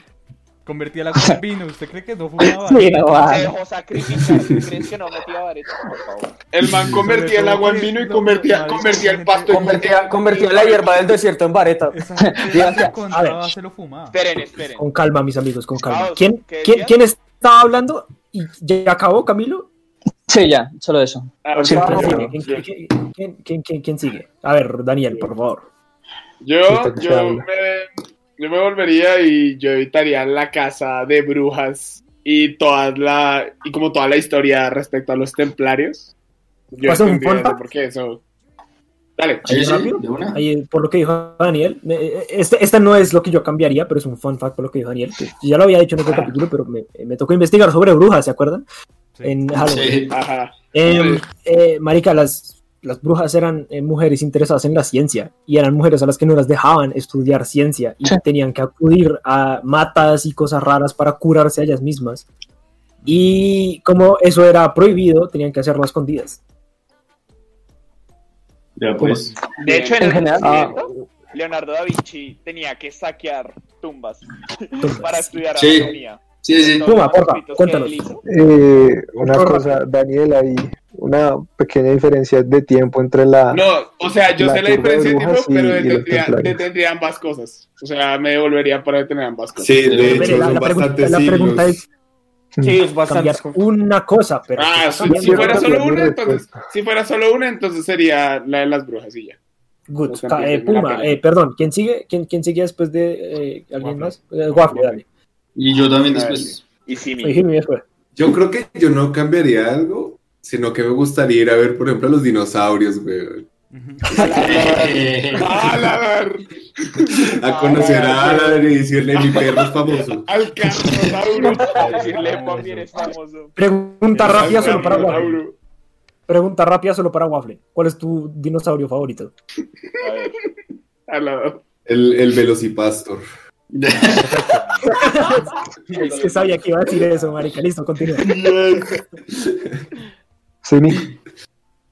[SPEAKER 5] convertía la agua en vino, ¿usted cree que no fumaba
[SPEAKER 9] Sí, no,
[SPEAKER 2] Se
[SPEAKER 9] vale.
[SPEAKER 2] dejó sacrificar. ¿Tú ¿Crees que no metía vareta? Por favor.
[SPEAKER 4] El man convertía el agua en vino y convertía, convertía el pasto en
[SPEAKER 7] Convertía, convertía la hierba del desierto en vareta.
[SPEAKER 5] Esa gente
[SPEAKER 1] A ver.
[SPEAKER 5] se lo fumaba.
[SPEAKER 2] Esperen, esperen.
[SPEAKER 1] Con calma, mis amigos, con calma. ¿Quién,
[SPEAKER 2] ¿qué
[SPEAKER 1] quién, quién estaba hablando? ¿Y ya acabó, Camilo?
[SPEAKER 9] Sí, ya, solo eso.
[SPEAKER 4] Ah,
[SPEAKER 9] Sí,
[SPEAKER 4] ah,
[SPEAKER 1] ¿Quién? ¿Quién, quién- quién- quién- quién- quién sigue? A ver, Daniel, por favor.
[SPEAKER 4] Yo, yo, me, yo me volvería y yo evitaría la casa de brujas y toda la y como toda la historia respecto a los templarios. Yo
[SPEAKER 1] ¿Pasa un
[SPEAKER 4] porque eso. Dale.
[SPEAKER 8] sí, sí,
[SPEAKER 1] rápido?
[SPEAKER 8] de una.
[SPEAKER 1] Ahí, por lo que dijo Daniel, me- este, este no es lo que yo cambiaría, pero es un fun fact por lo que dijo Daniel. que ya lo había dicho en otro capítulo, pero me, me tocó investigar sobre brujas, ¿se acuerdan?
[SPEAKER 5] Sí.
[SPEAKER 1] En Halloween.
[SPEAKER 8] Sí.
[SPEAKER 4] Ajá. Sí.
[SPEAKER 1] eh, marica, las, las brujas eran eh, mujeres interesadas en la ciencia y eran mujeres a las que no las dejaban estudiar ciencia y
[SPEAKER 9] Sí.
[SPEAKER 1] tenían que acudir a matas y cosas raras para curarse a ellas mismas. Y como eso era prohibido, tenían que hacerlo a escondidas.
[SPEAKER 8] Ya pues.
[SPEAKER 2] De hecho, en
[SPEAKER 9] En
[SPEAKER 2] el
[SPEAKER 9] general,
[SPEAKER 2] desierto, Leonardo da Vinci tenía que saquear tumbas
[SPEAKER 1] Tumbas.
[SPEAKER 2] para estudiar
[SPEAKER 8] Sí.
[SPEAKER 2] anatomía.
[SPEAKER 8] Sí, sí.
[SPEAKER 1] Puma, porfa, cuéntanos.
[SPEAKER 6] Eh, una cosa, Daniel, hay una pequeña diferencia de tiempo entre la...
[SPEAKER 4] No, o sea, yo
[SPEAKER 6] La
[SPEAKER 4] sé la
[SPEAKER 6] turba de
[SPEAKER 4] diferencia de tiempo,
[SPEAKER 6] y-
[SPEAKER 4] pero
[SPEAKER 6] y
[SPEAKER 4] detendría, ambas cosas. O sea, me devolvería para detener ambas cosas.
[SPEAKER 3] Sí, de
[SPEAKER 1] Mire,
[SPEAKER 3] hecho,
[SPEAKER 1] la,
[SPEAKER 3] son
[SPEAKER 1] la pregunta,
[SPEAKER 3] bastantes
[SPEAKER 1] la pregunta es
[SPEAKER 7] Sí, es bastante.
[SPEAKER 1] una cosa, pero
[SPEAKER 4] Ah, si, si fuera solo una, entonces, si fuera solo una, entonces sería la de las brujas y ya.
[SPEAKER 1] Good. Eh, Puma, eh, perdón, ¿quién sigue? ¿Quién, quién sigue después de eh, alguien
[SPEAKER 5] Waffle.
[SPEAKER 1] más? Eh, Waffle, dale.
[SPEAKER 8] Y yo también después.
[SPEAKER 2] Y sí,
[SPEAKER 1] Soy Jimmy después.
[SPEAKER 3] Yo creo que yo no cambiaría algo, sino que me gustaría ir a ver, por ejemplo, a los dinosaurios, güey.
[SPEAKER 4] ¡Ah, la ver!
[SPEAKER 3] A conocer a Alan y decirle, mi perro es famoso.
[SPEAKER 4] Al carnotauro.
[SPEAKER 2] decirle, papi, eres famoso.
[SPEAKER 1] Pregunta rápida solo para Waffle. Pregunta rápida solo para Waffle. ¿Cuál es tu dinosaurio favorito?
[SPEAKER 2] A ver.
[SPEAKER 4] Al lado.
[SPEAKER 3] El, el velocipastor.
[SPEAKER 1] Es que sabía que iba a decir eso, marica. Listo, continúa.
[SPEAKER 6] Sí,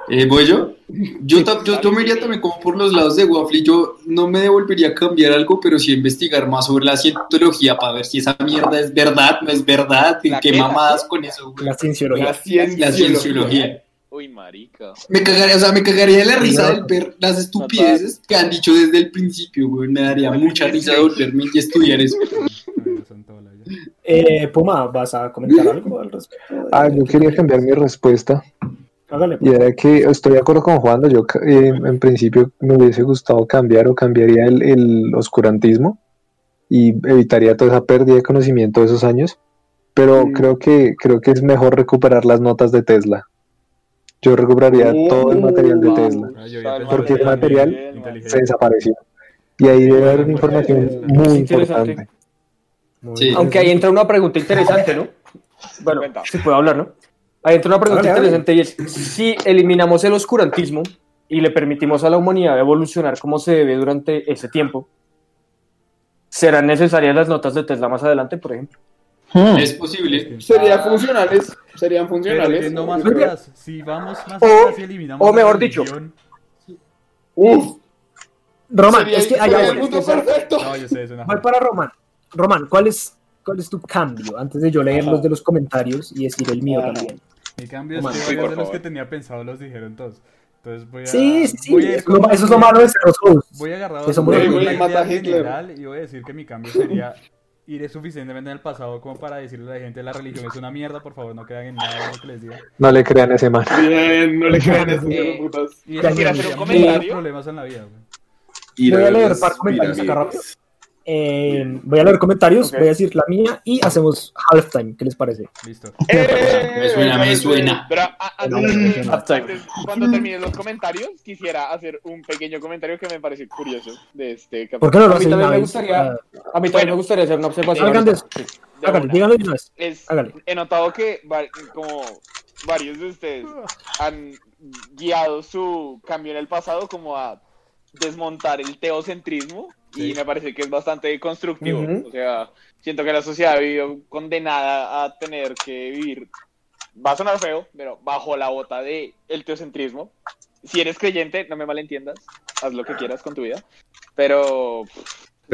[SPEAKER 8] Eh, ¿Voy yo? Yo, yo, yo me iría también como por los lados de Waffle. Yo no me devolvería a cambiar algo, pero sí a investigar más sobre la cientología para ver si esa mierda es verdad, no es verdad,
[SPEAKER 2] ¿La
[SPEAKER 8] qué mamadas con eso, güey.
[SPEAKER 1] La cienciología.
[SPEAKER 4] La ciencia.
[SPEAKER 8] La cienciología.
[SPEAKER 2] Uy, marica.
[SPEAKER 8] Me cagaría, o sea, me cagaría de la risa del ver las estupideces que han dicho desde el principio, güey. Me daría mucha risa volverme y estudiar eso.
[SPEAKER 1] Eh, Puma, ¿vas a comentar algo al respecto?
[SPEAKER 6] Ah, yo quería cambiar mi respuesta.
[SPEAKER 1] Hágale.
[SPEAKER 6] Y era que estoy de acuerdo con Juan, yo eh, en principio me hubiese gustado cambiar o cambiaría el, el oscurantismo y evitaría toda esa pérdida de conocimiento de esos años, pero
[SPEAKER 4] Mm.
[SPEAKER 6] creo que creo que es mejor recuperar las notas de Tesla. Yo recuperaría
[SPEAKER 4] Oh,
[SPEAKER 6] todo el material de. Tesla,
[SPEAKER 5] había
[SPEAKER 2] Porque
[SPEAKER 6] el material
[SPEAKER 5] inteligente.
[SPEAKER 6] se desapareció. Y ahí debe haber una información muy importante.
[SPEAKER 8] Sí.
[SPEAKER 7] Aunque ahí entra una pregunta interesante, ¿no? Bueno, se puede hablar, ¿no? Ahí entra una pregunta interesante y es, si eliminamos el oscurantismo y le permitimos a la humanidad evolucionar como se debe durante ese tiempo, ¿serán necesarias las notas de Tesla más adelante, por ejemplo?
[SPEAKER 8] Es posible.
[SPEAKER 4] Serían funcionales. Serían
[SPEAKER 5] Pero
[SPEAKER 4] funcionales.
[SPEAKER 5] yendo más atrás, si vamos más
[SPEAKER 7] O-
[SPEAKER 5] atrás y eliminamos
[SPEAKER 7] o
[SPEAKER 5] la
[SPEAKER 7] mejor dicho,
[SPEAKER 5] religión-
[SPEAKER 4] Uf.
[SPEAKER 1] Román, es que allá
[SPEAKER 4] el mundo perfecto.
[SPEAKER 5] No, yo sé, es una
[SPEAKER 1] voy para Román. Román, ¿cuál es, ¿cuál es tu cambio? Antes de yo leer
[SPEAKER 4] Ajá.
[SPEAKER 1] los de los comentarios y decir el mío
[SPEAKER 4] Ajá.
[SPEAKER 1] también.
[SPEAKER 5] Mi cambio es
[SPEAKER 1] Román,
[SPEAKER 5] que
[SPEAKER 2] sí,
[SPEAKER 5] varios de los que tenía pensado los dijeron todos. Entonces voy a.
[SPEAKER 1] Sí, sí, sí.
[SPEAKER 5] voy a
[SPEAKER 1] es
[SPEAKER 5] como
[SPEAKER 1] eso es lo malo de ser los hosts.
[SPEAKER 5] Voy agarrado
[SPEAKER 1] Que son
[SPEAKER 5] a
[SPEAKER 1] muy
[SPEAKER 4] a
[SPEAKER 5] general y voy a decir que mi cambio sería ir suficientemente en el pasado como para decirle a la gente la religión es una mierda, por favor, no crean en nada de lo que les diga.
[SPEAKER 6] No le crean a ese man.
[SPEAKER 4] Bien, no le crean a esos
[SPEAKER 2] Eh,
[SPEAKER 4] putas.
[SPEAKER 5] Y eso
[SPEAKER 2] hacer un comentario.
[SPEAKER 5] problemas en la vida,
[SPEAKER 1] Voy a leer par comentarios acá rápido. Eh, voy a leer comentarios, voy a decir la mía y hacemos halftime. ¿Qué les parece?
[SPEAKER 5] Listo.
[SPEAKER 4] Eh,
[SPEAKER 8] Me suena, me suena.
[SPEAKER 2] Pero a-
[SPEAKER 1] No,
[SPEAKER 2] cuando terminen los comentarios, quisiera hacer un pequeño comentario que me parece curioso de este
[SPEAKER 1] ¿Por qué
[SPEAKER 2] capítulo.
[SPEAKER 1] no lo
[SPEAKER 7] A mí también me gustaría-
[SPEAKER 1] Ah,
[SPEAKER 7] A mí también
[SPEAKER 2] Bueno.
[SPEAKER 7] me gustaría hacer una observación.
[SPEAKER 2] Una.
[SPEAKER 1] díganlo de una vez.
[SPEAKER 2] Es,
[SPEAKER 1] Hágale.
[SPEAKER 2] he notado que como varios de ustedes han guiado su cambio en el pasado como a desmontar el teocentrismo y me parece que es bastante constructivo. O sea, siento que la sociedad ha vivido condenada a tener que vivir, va a sonar feo, pero bajo la bota de el teocentrismo. Si eres creyente, no me malentiendas, haz lo que quieras con tu vida, pero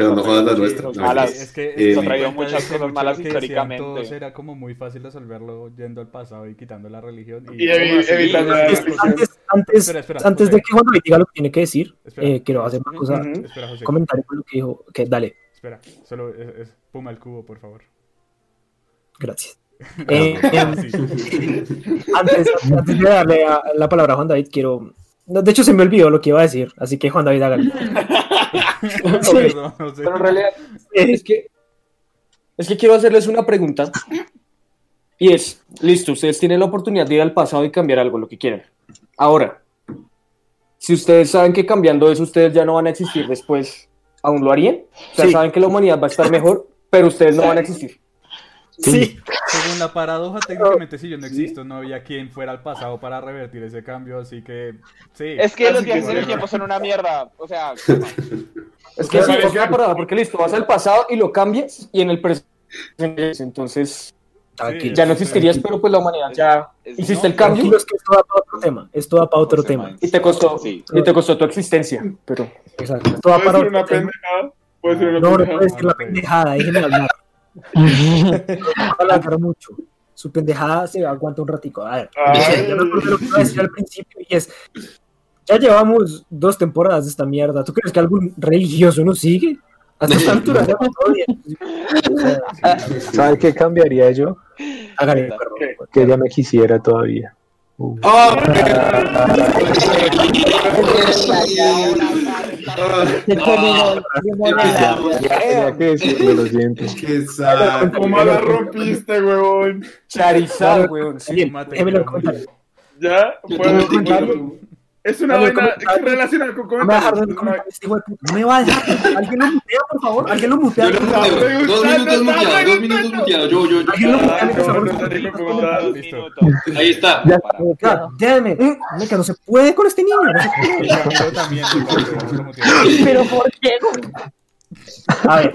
[SPEAKER 3] Pero no jodas la nuestra. no,
[SPEAKER 2] malas.
[SPEAKER 5] Es que,
[SPEAKER 3] Eh,
[SPEAKER 2] traído muchas cosas malas históricamente.
[SPEAKER 5] todos era como muy fácil resolverlo yendo al pasado y quitando la religión.
[SPEAKER 4] Y evi-
[SPEAKER 5] ¿Cómo así?
[SPEAKER 4] evitando la
[SPEAKER 1] Antes, antes, antes,
[SPEAKER 5] Espera, espera,
[SPEAKER 1] antes
[SPEAKER 5] José.
[SPEAKER 1] de que Juan David diga lo que tiene que decir, eh, quiero hacer una cosa,
[SPEAKER 7] Ujú.
[SPEAKER 5] Espera, José.
[SPEAKER 1] comentario con lo que dijo. Que dale,
[SPEAKER 5] Espera, solo es, es- Puma el cubo, por favor.
[SPEAKER 1] gracias. Eh, em,
[SPEAKER 5] Sí.
[SPEAKER 1] antes, antes de darle a- la palabra a Juan David, quiero. no, de hecho, se me olvidó lo que iba a decir, así que Juan David, hágale. Sí.
[SPEAKER 5] Perdón, José.
[SPEAKER 7] Pero en realidad es que es que quiero hacerles una pregunta y es, listo, ustedes tienen la oportunidad de ir al pasado y cambiar algo, lo que quieran. Ahora, si ustedes saben que cambiando eso ustedes ya no van a existir después, ¿aún lo harían? O sea,
[SPEAKER 1] Sí.
[SPEAKER 7] saben que la humanidad va a estar mejor, pero ustedes no van a existir.
[SPEAKER 1] Sí,
[SPEAKER 5] Según la paradoja, técnicamente si yo no existo, no había quien fuera al pasado para revertir ese cambio, así que sí.
[SPEAKER 2] es que los viajes en el tiempo son una mierda. O sea,
[SPEAKER 7] Es que sí, es una parada, porque listo, vas al pasado y lo cambias y en el presente, entonces. Ya no existirías, pero pues la humanidad ya
[SPEAKER 2] Es-
[SPEAKER 7] hiciste
[SPEAKER 2] no,
[SPEAKER 7] el cambio
[SPEAKER 1] Tranquilos que esto da para otro tema. Esto da para otro tema.
[SPEAKER 7] Y te costó,
[SPEAKER 2] Sí.
[SPEAKER 7] y te costó tu existencia. Pero
[SPEAKER 1] Exacto. Esto
[SPEAKER 4] ¿Puedo
[SPEAKER 1] para otro
[SPEAKER 4] una
[SPEAKER 1] tema.
[SPEAKER 4] pendejada? ¿Puedo decir una
[SPEAKER 1] No, no
[SPEAKER 4] pendejada?
[SPEAKER 1] puede decir la pendejada, déjenme hablar. Alargar mucho. Su pendejada se aguanta un ratico. A ver,
[SPEAKER 4] Ay.
[SPEAKER 1] yo me acuerdo lo que iba a decir al principio y es, ya llevamos dos temporadas de esta mierda. ¿Tú crees que algún religioso nos sigue? Hasta esta altura sea,
[SPEAKER 6] ¿Sabes qué cambiaría yo?
[SPEAKER 1] hágale, perro.
[SPEAKER 6] Que ella me quisiera todavía. Uh.
[SPEAKER 8] ¡Ah!
[SPEAKER 6] Tenía que decirlo, lo siento.
[SPEAKER 3] Qué sad.
[SPEAKER 4] ¿Cómo la rompiste, huevón?
[SPEAKER 7] Charizard, weón. sí.
[SPEAKER 5] Mate.
[SPEAKER 4] ¿Ya? ¿Puedo contarlo? Es una vaina
[SPEAKER 1] comentario.
[SPEAKER 4] relacionada con comentarios.
[SPEAKER 1] este. No me va a dejar. Alguien lo mutea, por favor. Alguien lo mutea.
[SPEAKER 8] Yo lo muteo. Dos minutos muteado, dos minutos muteado. Yo, yo, yo.
[SPEAKER 1] Alguien lo mutea. Que.
[SPEAKER 8] Ahí está.
[SPEAKER 6] Ya,
[SPEAKER 1] it. Marica, no se puede con este niño.
[SPEAKER 9] Pero ¿por qué?
[SPEAKER 1] A ver.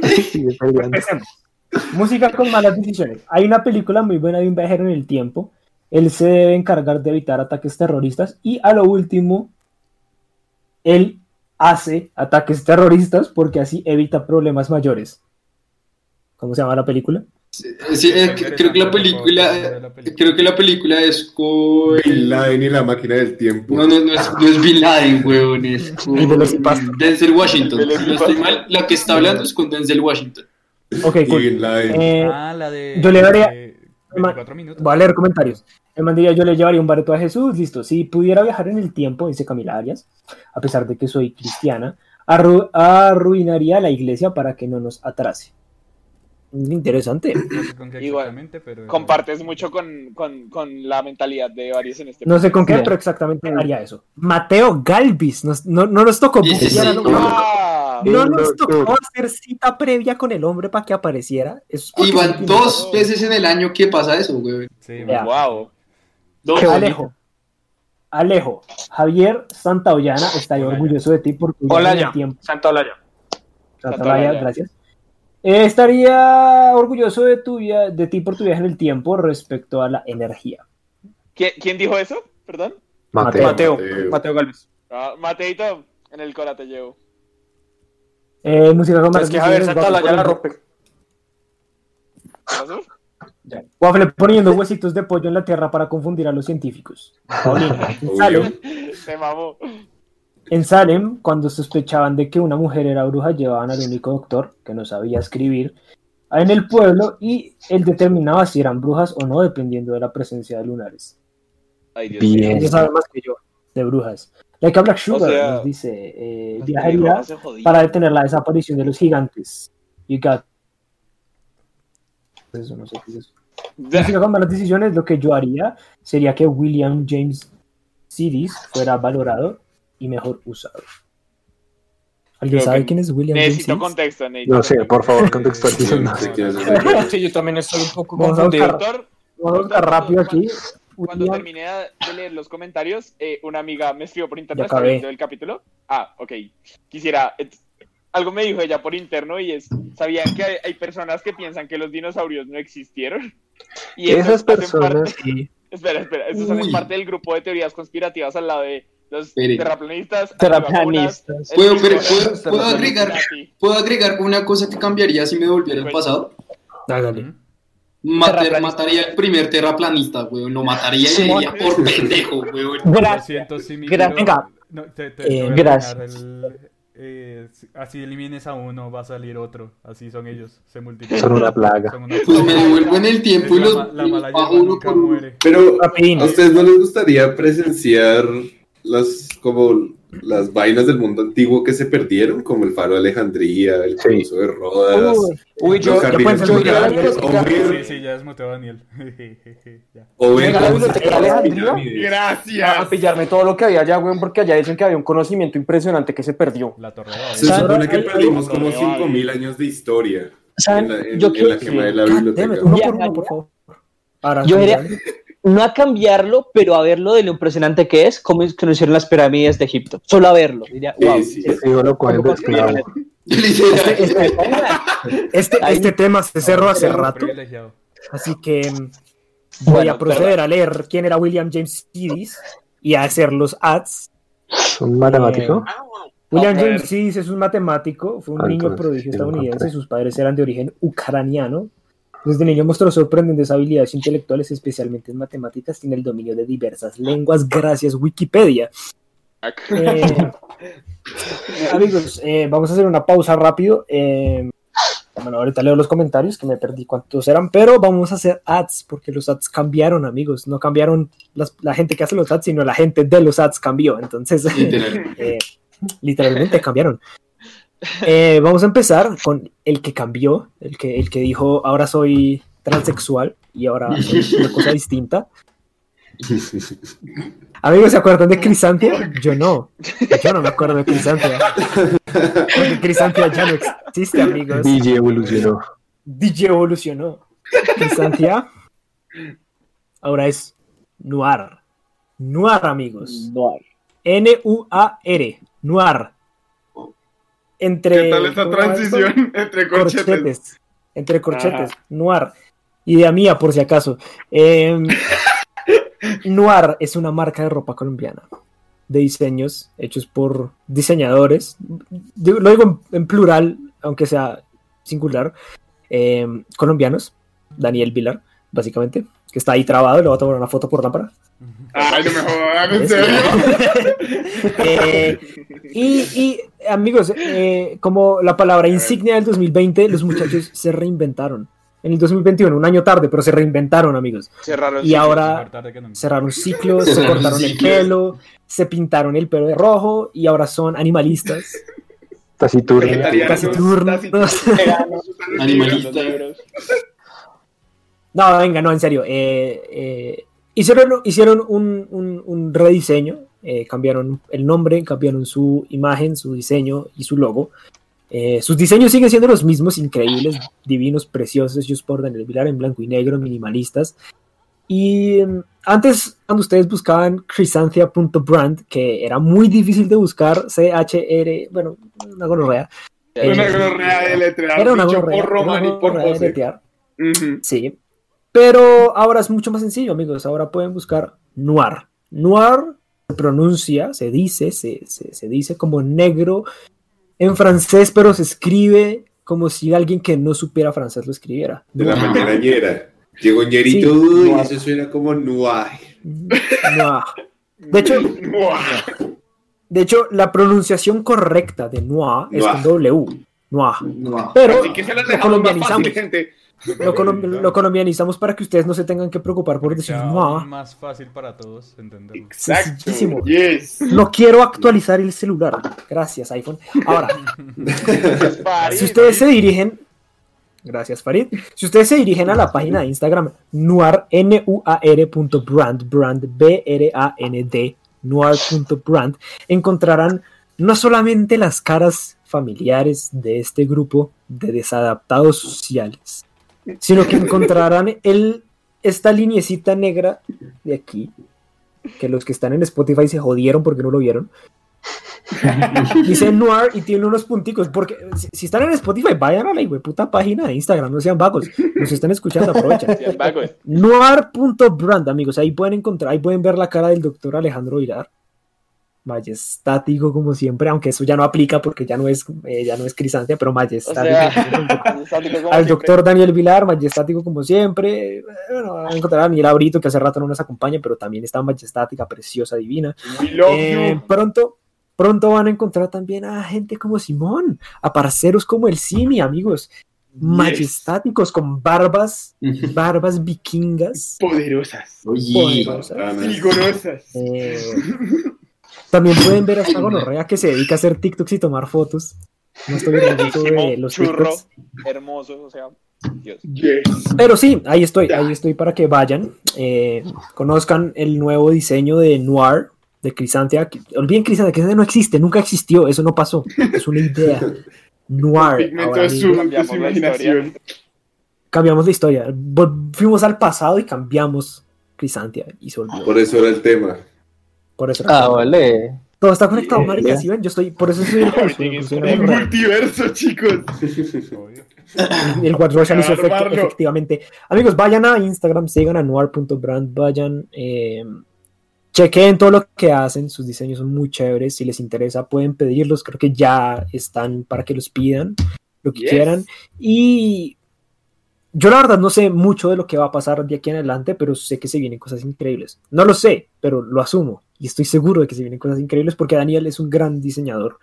[SPEAKER 1] Música con malas decisiones. Hay una película muy buena de un viajero en el tiempo. Él se debe encargar de evitar ataques terroristas y a lo último, él hace ataques terroristas porque así evita problemas mayores. ¿Cómo se llama la película?
[SPEAKER 8] Sí, eh, creo que la película, creo que la película es con...
[SPEAKER 3] Bin Laden y la máquina del tiempo.
[SPEAKER 8] No, no, no es, no es Bin Laden, weón, es con. Denzel Washington. Si no estoy mal, la que está hablando es con Denzel Washington.
[SPEAKER 1] Ok,
[SPEAKER 3] Y
[SPEAKER 1] cool.
[SPEAKER 3] Bin Laden.
[SPEAKER 1] Eh,
[SPEAKER 5] Ah, la de.
[SPEAKER 1] yo le daría-
[SPEAKER 5] de 24 minutos.
[SPEAKER 1] Voy a leer comentarios. El man diría, yo le llevaría un bareto a Jesús, listo. Si pudiera viajar en el tiempo, dice Camila Arias, a pesar de que soy cristiana, arru- arruinaría la iglesia para que no nos atrase. Interesante.
[SPEAKER 5] No sé con qué
[SPEAKER 2] Igual.
[SPEAKER 5] exactamente, pero.
[SPEAKER 2] Compartes mucho con, con, con la mentalidad de varios en este
[SPEAKER 1] No sé con qué, pero exactamente haría eso. Mateo Galvis, nos- no, no nos tocó
[SPEAKER 8] Sí, sí, sí.
[SPEAKER 2] ¡Ah!
[SPEAKER 1] No nos tocó hacer cita previa con el hombre para que apareciera. Eso es porque
[SPEAKER 8] Y van
[SPEAKER 1] sentimos-
[SPEAKER 8] dos veces en el año que pasa eso, weón.
[SPEAKER 5] Sí.
[SPEAKER 2] ¡Wow!
[SPEAKER 8] Dos.
[SPEAKER 6] Qué bonito.
[SPEAKER 1] Alejo. Alejo. Javier Santaollana estaría
[SPEAKER 5] Hola,
[SPEAKER 1] orgulloso de ti por tu
[SPEAKER 7] Hola
[SPEAKER 1] viaje en
[SPEAKER 7] ya.
[SPEAKER 1] el tiempo.
[SPEAKER 7] Santa Olaya.
[SPEAKER 1] Santa
[SPEAKER 2] Santa
[SPEAKER 1] Olaya,
[SPEAKER 2] Olaya.
[SPEAKER 1] gracias. Eh, estaría orgulloso de, tu, via- de ti por tu viaje en el tiempo respecto a la energía.
[SPEAKER 2] ¿Quién, quién dijo eso? ¿Perdón?
[SPEAKER 6] Mateo.
[SPEAKER 7] Mateo.
[SPEAKER 3] Mateo.
[SPEAKER 7] Mateo Galvez.
[SPEAKER 2] Ah, Mateito, en el cora te llevo.
[SPEAKER 1] Eh, música con
[SPEAKER 7] Es que Javier
[SPEAKER 1] decisiones,
[SPEAKER 7] Santa Olaya la rompe.
[SPEAKER 2] ¿Qué pasó?
[SPEAKER 1] Poniendo- Waffle poniendo huesitos de pollo en la tierra para confundir a los científicos. Paulina, en. Salem,
[SPEAKER 2] Se mamó.
[SPEAKER 1] en Salem, cuando sospechaban de que una mujer era bruja, llevaban al único doctor que no sabía escribir en el pueblo y él determinaba si eran brujas o no, dependiendo de la presencia de lunares.
[SPEAKER 2] Ay, Dios
[SPEAKER 6] Bien.
[SPEAKER 2] mío.
[SPEAKER 1] Ella sabe más que yo de brujas. Like a Black Sugar
[SPEAKER 2] sea,
[SPEAKER 1] nos dice, eh,
[SPEAKER 2] Hasta
[SPEAKER 1] viajaría para detener la desaparición de los gigantes. You got. Eso no sé qué es eso. Música con malas decisiones, lo que yo haría sería que William James Sidis fuera valorado y mejor usado. ¿Alguien
[SPEAKER 2] Creo
[SPEAKER 1] sabe quién es William James
[SPEAKER 2] Necesito
[SPEAKER 1] Sidis?
[SPEAKER 2] contexto, necesito
[SPEAKER 6] No sé,
[SPEAKER 2] contexto.
[SPEAKER 6] por favor,
[SPEAKER 3] No sé quién es ese.
[SPEAKER 7] Sí, yo también estoy un poco
[SPEAKER 1] Vamos a
[SPEAKER 7] confundido.
[SPEAKER 1] Vamos a buscar rápido aquí.
[SPEAKER 2] cuando
[SPEAKER 1] William-
[SPEAKER 2] terminé de leer los comentarios, eh, una amiga me escribió por internet del capítulo. Ah, ok. Quisiera. Algo me dijo ella por interno y es: ¿sabían que hay, hay personas que piensan que los dinosaurios no existieron? Y
[SPEAKER 6] Esas
[SPEAKER 2] hacen parte-
[SPEAKER 6] personas,
[SPEAKER 2] espera, espera. Esos hacen
[SPEAKER 8] Uy.
[SPEAKER 2] parte del grupo de teorías conspirativas al lado de los
[SPEAKER 8] Espere.
[SPEAKER 2] terraplanistas.
[SPEAKER 9] Terraplanistas.
[SPEAKER 8] ¿Puedo, pero, ¿puedo, puedo agregar. ¿Puedo agregar una cosa que cambiaría si me devolviera el pasado?
[SPEAKER 1] Hágale.
[SPEAKER 8] Mataría al primer terraplanista, weón. Lo mataría y diría por pendejo, weón.
[SPEAKER 5] Lo
[SPEAKER 9] Gracias.
[SPEAKER 5] siento, sí, mi
[SPEAKER 9] Gra-
[SPEAKER 5] pero-
[SPEAKER 1] venga.
[SPEAKER 5] No, te, te-
[SPEAKER 1] Eh,
[SPEAKER 9] gracias.
[SPEAKER 5] el- eh, así elimines a uno, va a salir otro. Así son ellos, se multiplican.
[SPEAKER 6] Son una plaga.
[SPEAKER 5] Son una
[SPEAKER 8] Pues me
[SPEAKER 5] plaga.
[SPEAKER 8] devuelvo en el tiempo y los
[SPEAKER 5] la, ma- la mala
[SPEAKER 8] bajo
[SPEAKER 5] hierba
[SPEAKER 8] uno
[SPEAKER 5] nunca
[SPEAKER 8] por
[SPEAKER 5] muere.
[SPEAKER 3] Pero. ¿a ustedes no les gustaría presenciar las como las vainas del mundo antiguo que se perdieron, como el faro de Alejandría, el
[SPEAKER 6] Sí.
[SPEAKER 3] coloso de Rodas,
[SPEAKER 1] Uy,
[SPEAKER 7] Uy, yo, yo,
[SPEAKER 3] jardines
[SPEAKER 1] pueden ser
[SPEAKER 3] botánicos,
[SPEAKER 1] muy
[SPEAKER 3] o
[SPEAKER 1] grandes.
[SPEAKER 3] ver,
[SPEAKER 5] Sí, sí, ya desmuteó a Daniel. Ya.
[SPEAKER 3] o
[SPEAKER 7] la Alejandría.
[SPEAKER 3] pirámides.
[SPEAKER 7] a
[SPEAKER 4] Gracias.
[SPEAKER 7] pillarme todo lo que había allá, weón, porque allá dicen que había un conocimiento impresionante que se perdió.
[SPEAKER 5] La torre.
[SPEAKER 3] Se supone que perdimos como
[SPEAKER 2] hay-
[SPEAKER 3] 5000 años de historia en
[SPEAKER 9] ¿Saben?
[SPEAKER 3] la, en-
[SPEAKER 9] Yo,
[SPEAKER 3] en la
[SPEAKER 9] que-
[SPEAKER 3] quema de la biblioteca.
[SPEAKER 1] it, uno por uno, por favor. Ahora,
[SPEAKER 9] Yo diría- no a cambiarlo, pero a verlo de lo impresionante que es, cómo conocieron las pirámides de Egipto. Solo a verlo. Diría,
[SPEAKER 3] Sí,
[SPEAKER 9] wow.
[SPEAKER 3] sí.
[SPEAKER 6] Lo esclavo.
[SPEAKER 8] Literal.
[SPEAKER 1] Este,
[SPEAKER 9] Ahí-
[SPEAKER 1] este tema se cerró hace rato. Así que mm, voy
[SPEAKER 9] Bueno,
[SPEAKER 1] a proceder a leer quién era William James Sidis y a hacer los ads.
[SPEAKER 6] ¿Un matemático?
[SPEAKER 1] William
[SPEAKER 2] A ver.
[SPEAKER 1] James Sidis es un matemático, fue un
[SPEAKER 6] Ah,
[SPEAKER 1] niño prodigio estadounidense, sus padres eran de origen ucraniano. Desde niño mostró sorprendentes habilidades intelectuales, especialmente en matemáticas y en el dominio de diversas lenguas, gracias Wikipedia. Eh, amigos, eh, vamos a hacer una pausa rápido. eh, bueno, ahorita leo los comentarios que me perdí cuántos eran, pero vamos a hacer ads porque los ads cambiaron, amigos. No cambiaron las- la gente que hace los ads, sino la gente de los ads cambió. Entonces,
[SPEAKER 8] Literal.
[SPEAKER 1] eh, literalmente cambiaron. Eh, vamos a empezar con el que cambió, el que, el que dijo ahora soy transexual y ahora soy una cosa distinta. Amigos, ¿se acuerdan de Crisantia? Yo no. Yo no me acuerdo de Crisantia. Porque Crisantia ya no existe, amigos.
[SPEAKER 6] DJ evolucionó.
[SPEAKER 1] DJ evolucionó. Crisantia ahora es Noir. Noir, amigos.
[SPEAKER 9] No.
[SPEAKER 1] N-U-A-R. Noir. Entre.
[SPEAKER 4] ¿Qué tal transición entre corchetes?
[SPEAKER 1] corchetes. Entre corchetes. Noir. Idea mía, por si acaso. Em, Noir es una marca de ropa colombiana. De diseños hechos por diseñadores. Lo digo en, en plural, aunque sea singular. em, colombianos. Daniel Vilar, básicamente. Que está ahí trabado. Le voy a tomar una foto por lámpara.
[SPEAKER 4] Ay, no me jodan, ¿en serio?
[SPEAKER 1] Eh, y, y, amigos, eh, como la palabra insignia del 2020, los muchachos se reinventaron. En el 2021, un año tarde, pero se reinventaron, amigos.
[SPEAKER 2] Cerraron
[SPEAKER 1] Y
[SPEAKER 2] ciclos.
[SPEAKER 1] ahora cerraron ciclos, se cortaron el pelo, se pintaron el pelo de rojo y ahora son animalistas, taciturnos.
[SPEAKER 2] Veganos,
[SPEAKER 8] Animalistas.
[SPEAKER 1] No, venga, no, en serio. eh, eh, hicieron hicieron un, un- un rediseño, eh, cambiaron el nombre, cambiaron su imagen, su diseño y su logo. Sus diseños siguen siendo los mismos, increíbles, divinos, preciosos, hechos por Daniel Vilar en blanco y negro, minimalistas. Y mm, antes, cuando ustedes buscaban crisantia.brand, que era muy difícil de buscar, C-H-R, bueno, una gonorrea.
[SPEAKER 4] Una gonorrea de letrear,
[SPEAKER 1] Era una gonorrea,
[SPEAKER 4] por Román
[SPEAKER 1] era
[SPEAKER 4] y
[SPEAKER 1] una
[SPEAKER 4] por. Ujú.
[SPEAKER 1] Sí. Pero ahora es mucho más sencillo, amigos. Ahora pueden buscar noir. Noir se pronuncia, se dice, se, se- se dice como negro en francés, pero se escribe como si alguien que no supiera francés lo escribiera.
[SPEAKER 3] De la
[SPEAKER 1] Noir.
[SPEAKER 3] mañanañera. Llegó ñerito
[SPEAKER 1] Sí,
[SPEAKER 3] uy,
[SPEAKER 1] noir.
[SPEAKER 3] eso suena como noir.
[SPEAKER 1] Noir. De hecho,
[SPEAKER 4] Buah.
[SPEAKER 1] de hecho, la pronunciación correcta de noir es con
[SPEAKER 3] Noir.
[SPEAKER 1] W. Noir.
[SPEAKER 8] No.
[SPEAKER 1] Pero
[SPEAKER 4] Así que se las
[SPEAKER 1] lo
[SPEAKER 4] dejamos más
[SPEAKER 1] colombianizamos.
[SPEAKER 4] fácil, gente.
[SPEAKER 1] Lo, colom- lo colombianizamos para que ustedes no se tengan que preocupar por decir
[SPEAKER 5] aún más fácil para todos entenderlo.
[SPEAKER 4] Exacto. Yes.
[SPEAKER 1] No quiero actualizar el celular. Gracias, iPhone. Ahora,
[SPEAKER 2] Farid,
[SPEAKER 1] si ustedes se dirigen. Gracias, Farid. Si ustedes se dirigen a la página de Instagram, nuar, N-U-A-R.brand, brand, B-R-A-N-D, nuar.brand, encontrarán no solamente las caras familiares de este grupo de desadaptados sociales, sino que encontrarán el, esta liniecita negra de aquí, que los que están en Spotify se jodieron porque no lo vieron. Dice Noir y tiene unos punticos. Porque si, si están en Spotify, vayan a la puta página de Instagram, no sean vagos. Nos están escuchando,
[SPEAKER 2] vago.
[SPEAKER 1] Noir.brand, amigos. Ahí pueden encontrar, ahí pueden ver la cara del doctor Alejandro Vilar. Majestático como siempre, aunque eso ya no aplica porque ya no es, eh, ya no es crisantia, pero
[SPEAKER 2] O
[SPEAKER 1] majestático.
[SPEAKER 2] sea, estático como
[SPEAKER 1] al
[SPEAKER 2] siempre.
[SPEAKER 1] doctor Daniel Vilar, majestático como siempre. Bueno, van a encontrar a Daniela Brito, que hace rato no nos acompaña, pero también está majestática, preciosa, divina. Eh, pronto, pronto van a encontrar también a gente como Simón, a parceros como el Simi, amigos, majestáticos con barbas, barbas vikingas.
[SPEAKER 4] Poderosas.
[SPEAKER 8] Oye,
[SPEAKER 1] poderosas.
[SPEAKER 4] Vigorosas.
[SPEAKER 1] Eh, también pueden ver a esta gonorrea que se dedica a hacer TikToks y tomar fotos. No estoy de los
[SPEAKER 2] churro,
[SPEAKER 1] TikToks.
[SPEAKER 2] hermoso, o sea, Dios.
[SPEAKER 4] Yes.
[SPEAKER 1] Pero sí, ahí estoy, ahí estoy para que vayan, eh, conozcan el nuevo diseño de Noir, de Crisantia. Olviden Crisantia, Crisantia no existe, nunca existió, eso no pasó, es una idea. Noir. Ahora
[SPEAKER 4] su,
[SPEAKER 2] cambiamos
[SPEAKER 4] su
[SPEAKER 2] la
[SPEAKER 4] imaginación.
[SPEAKER 1] Cambiamos la historia, fuimos al pasado y cambiamos Crisantia y se olvidó.
[SPEAKER 3] Por eso era el tema.
[SPEAKER 1] Por eso.
[SPEAKER 9] Ah, vale.
[SPEAKER 1] Todo está conectado, marica, ¿sí ven? Yo estoy, por eso soy el host,
[SPEAKER 4] multiverso, chicos.
[SPEAKER 1] El What Russian hizo efecto, efectivamente. Amigos, vayan a Instagram, sigan a noir.brand, vayan, eh, chequen todo lo que hacen, sus diseños son muy chéveres, si les interesa pueden pedirlos, creo que ya están para que los pidan, lo que
[SPEAKER 4] Yes.
[SPEAKER 1] quieran. Y yo la verdad no sé mucho de lo que va a pasar de aquí en adelante, pero sé que se vienen cosas increíbles. No lo sé, pero lo asumo y estoy seguro de que se vienen cosas increíbles porque Daniel es un gran diseñador.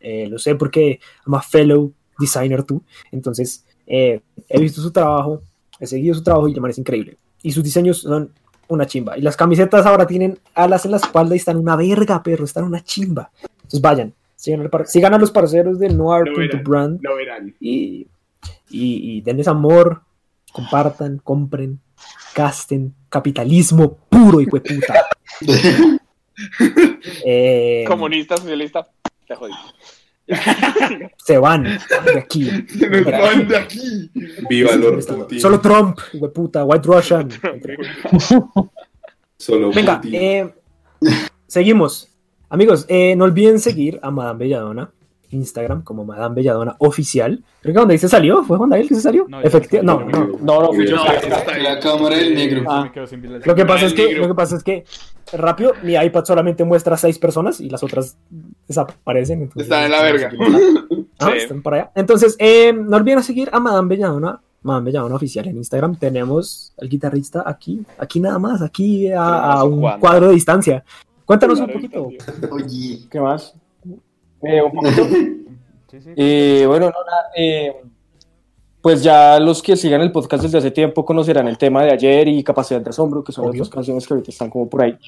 [SPEAKER 1] Eh, lo sé porque I'm a fellow designer tú. Entonces, eh, he visto su trabajo, he seguido su trabajo y me parece increíble. Y sus diseños son una chimba. Y las camisetas ahora tienen alas en la espalda y están una verga, perro, están una chimba. Entonces vayan, sigan, sigan a los parceros de noir.brand
[SPEAKER 4] Lo verán.
[SPEAKER 1] y, y, y denles amor, compartan, compren, gasten, capitalismo puro y puta. Eh,
[SPEAKER 2] Comunista, socialista, te jodí.
[SPEAKER 1] se van de aquí.
[SPEAKER 4] Se nos van de aquí.
[SPEAKER 3] Viva Lord Putin.
[SPEAKER 1] Solo Trump, puta, White Russian.
[SPEAKER 3] Solo
[SPEAKER 1] Venga,
[SPEAKER 3] Putin.
[SPEAKER 1] eh, seguimos. Amigos, eh, no olviden seguir a Madame Belladona. Instagram como Madame Belladona oficial. Creo que donde se salió, fue donde ahí que se salió.
[SPEAKER 5] No, ya
[SPEAKER 1] Efecti-
[SPEAKER 5] está,
[SPEAKER 1] no, no.
[SPEAKER 7] No, no,
[SPEAKER 8] La cámara del negro.
[SPEAKER 9] Ah.
[SPEAKER 1] Lo que pasa es que, lo que pasa es que rápido, mi iPad solamente muestra seis personas y las otras desaparecen. entonces-
[SPEAKER 4] Están en la verga.
[SPEAKER 1] Ah,
[SPEAKER 2] Sí.
[SPEAKER 1] están para allá. Entonces, eh, no olviden seguir a Madame Belladona, Madame Belladona oficial en Instagram. Tenemos al guitarrista aquí, aquí nada más, aquí a, a un
[SPEAKER 2] Juan.
[SPEAKER 1] cuadro de distancia. Cuéntanos un poquito.
[SPEAKER 8] Oye.
[SPEAKER 7] ¿Qué más? Eh, un poquito.
[SPEAKER 5] Sí, sí.
[SPEAKER 7] Eh, bueno, no, nada, eh, pues ya los que sigan el podcast desde hace tiempo conocerán el tema de ayer y Capacidad de Asombro, que son las dos canciones que ahorita están como por ahí.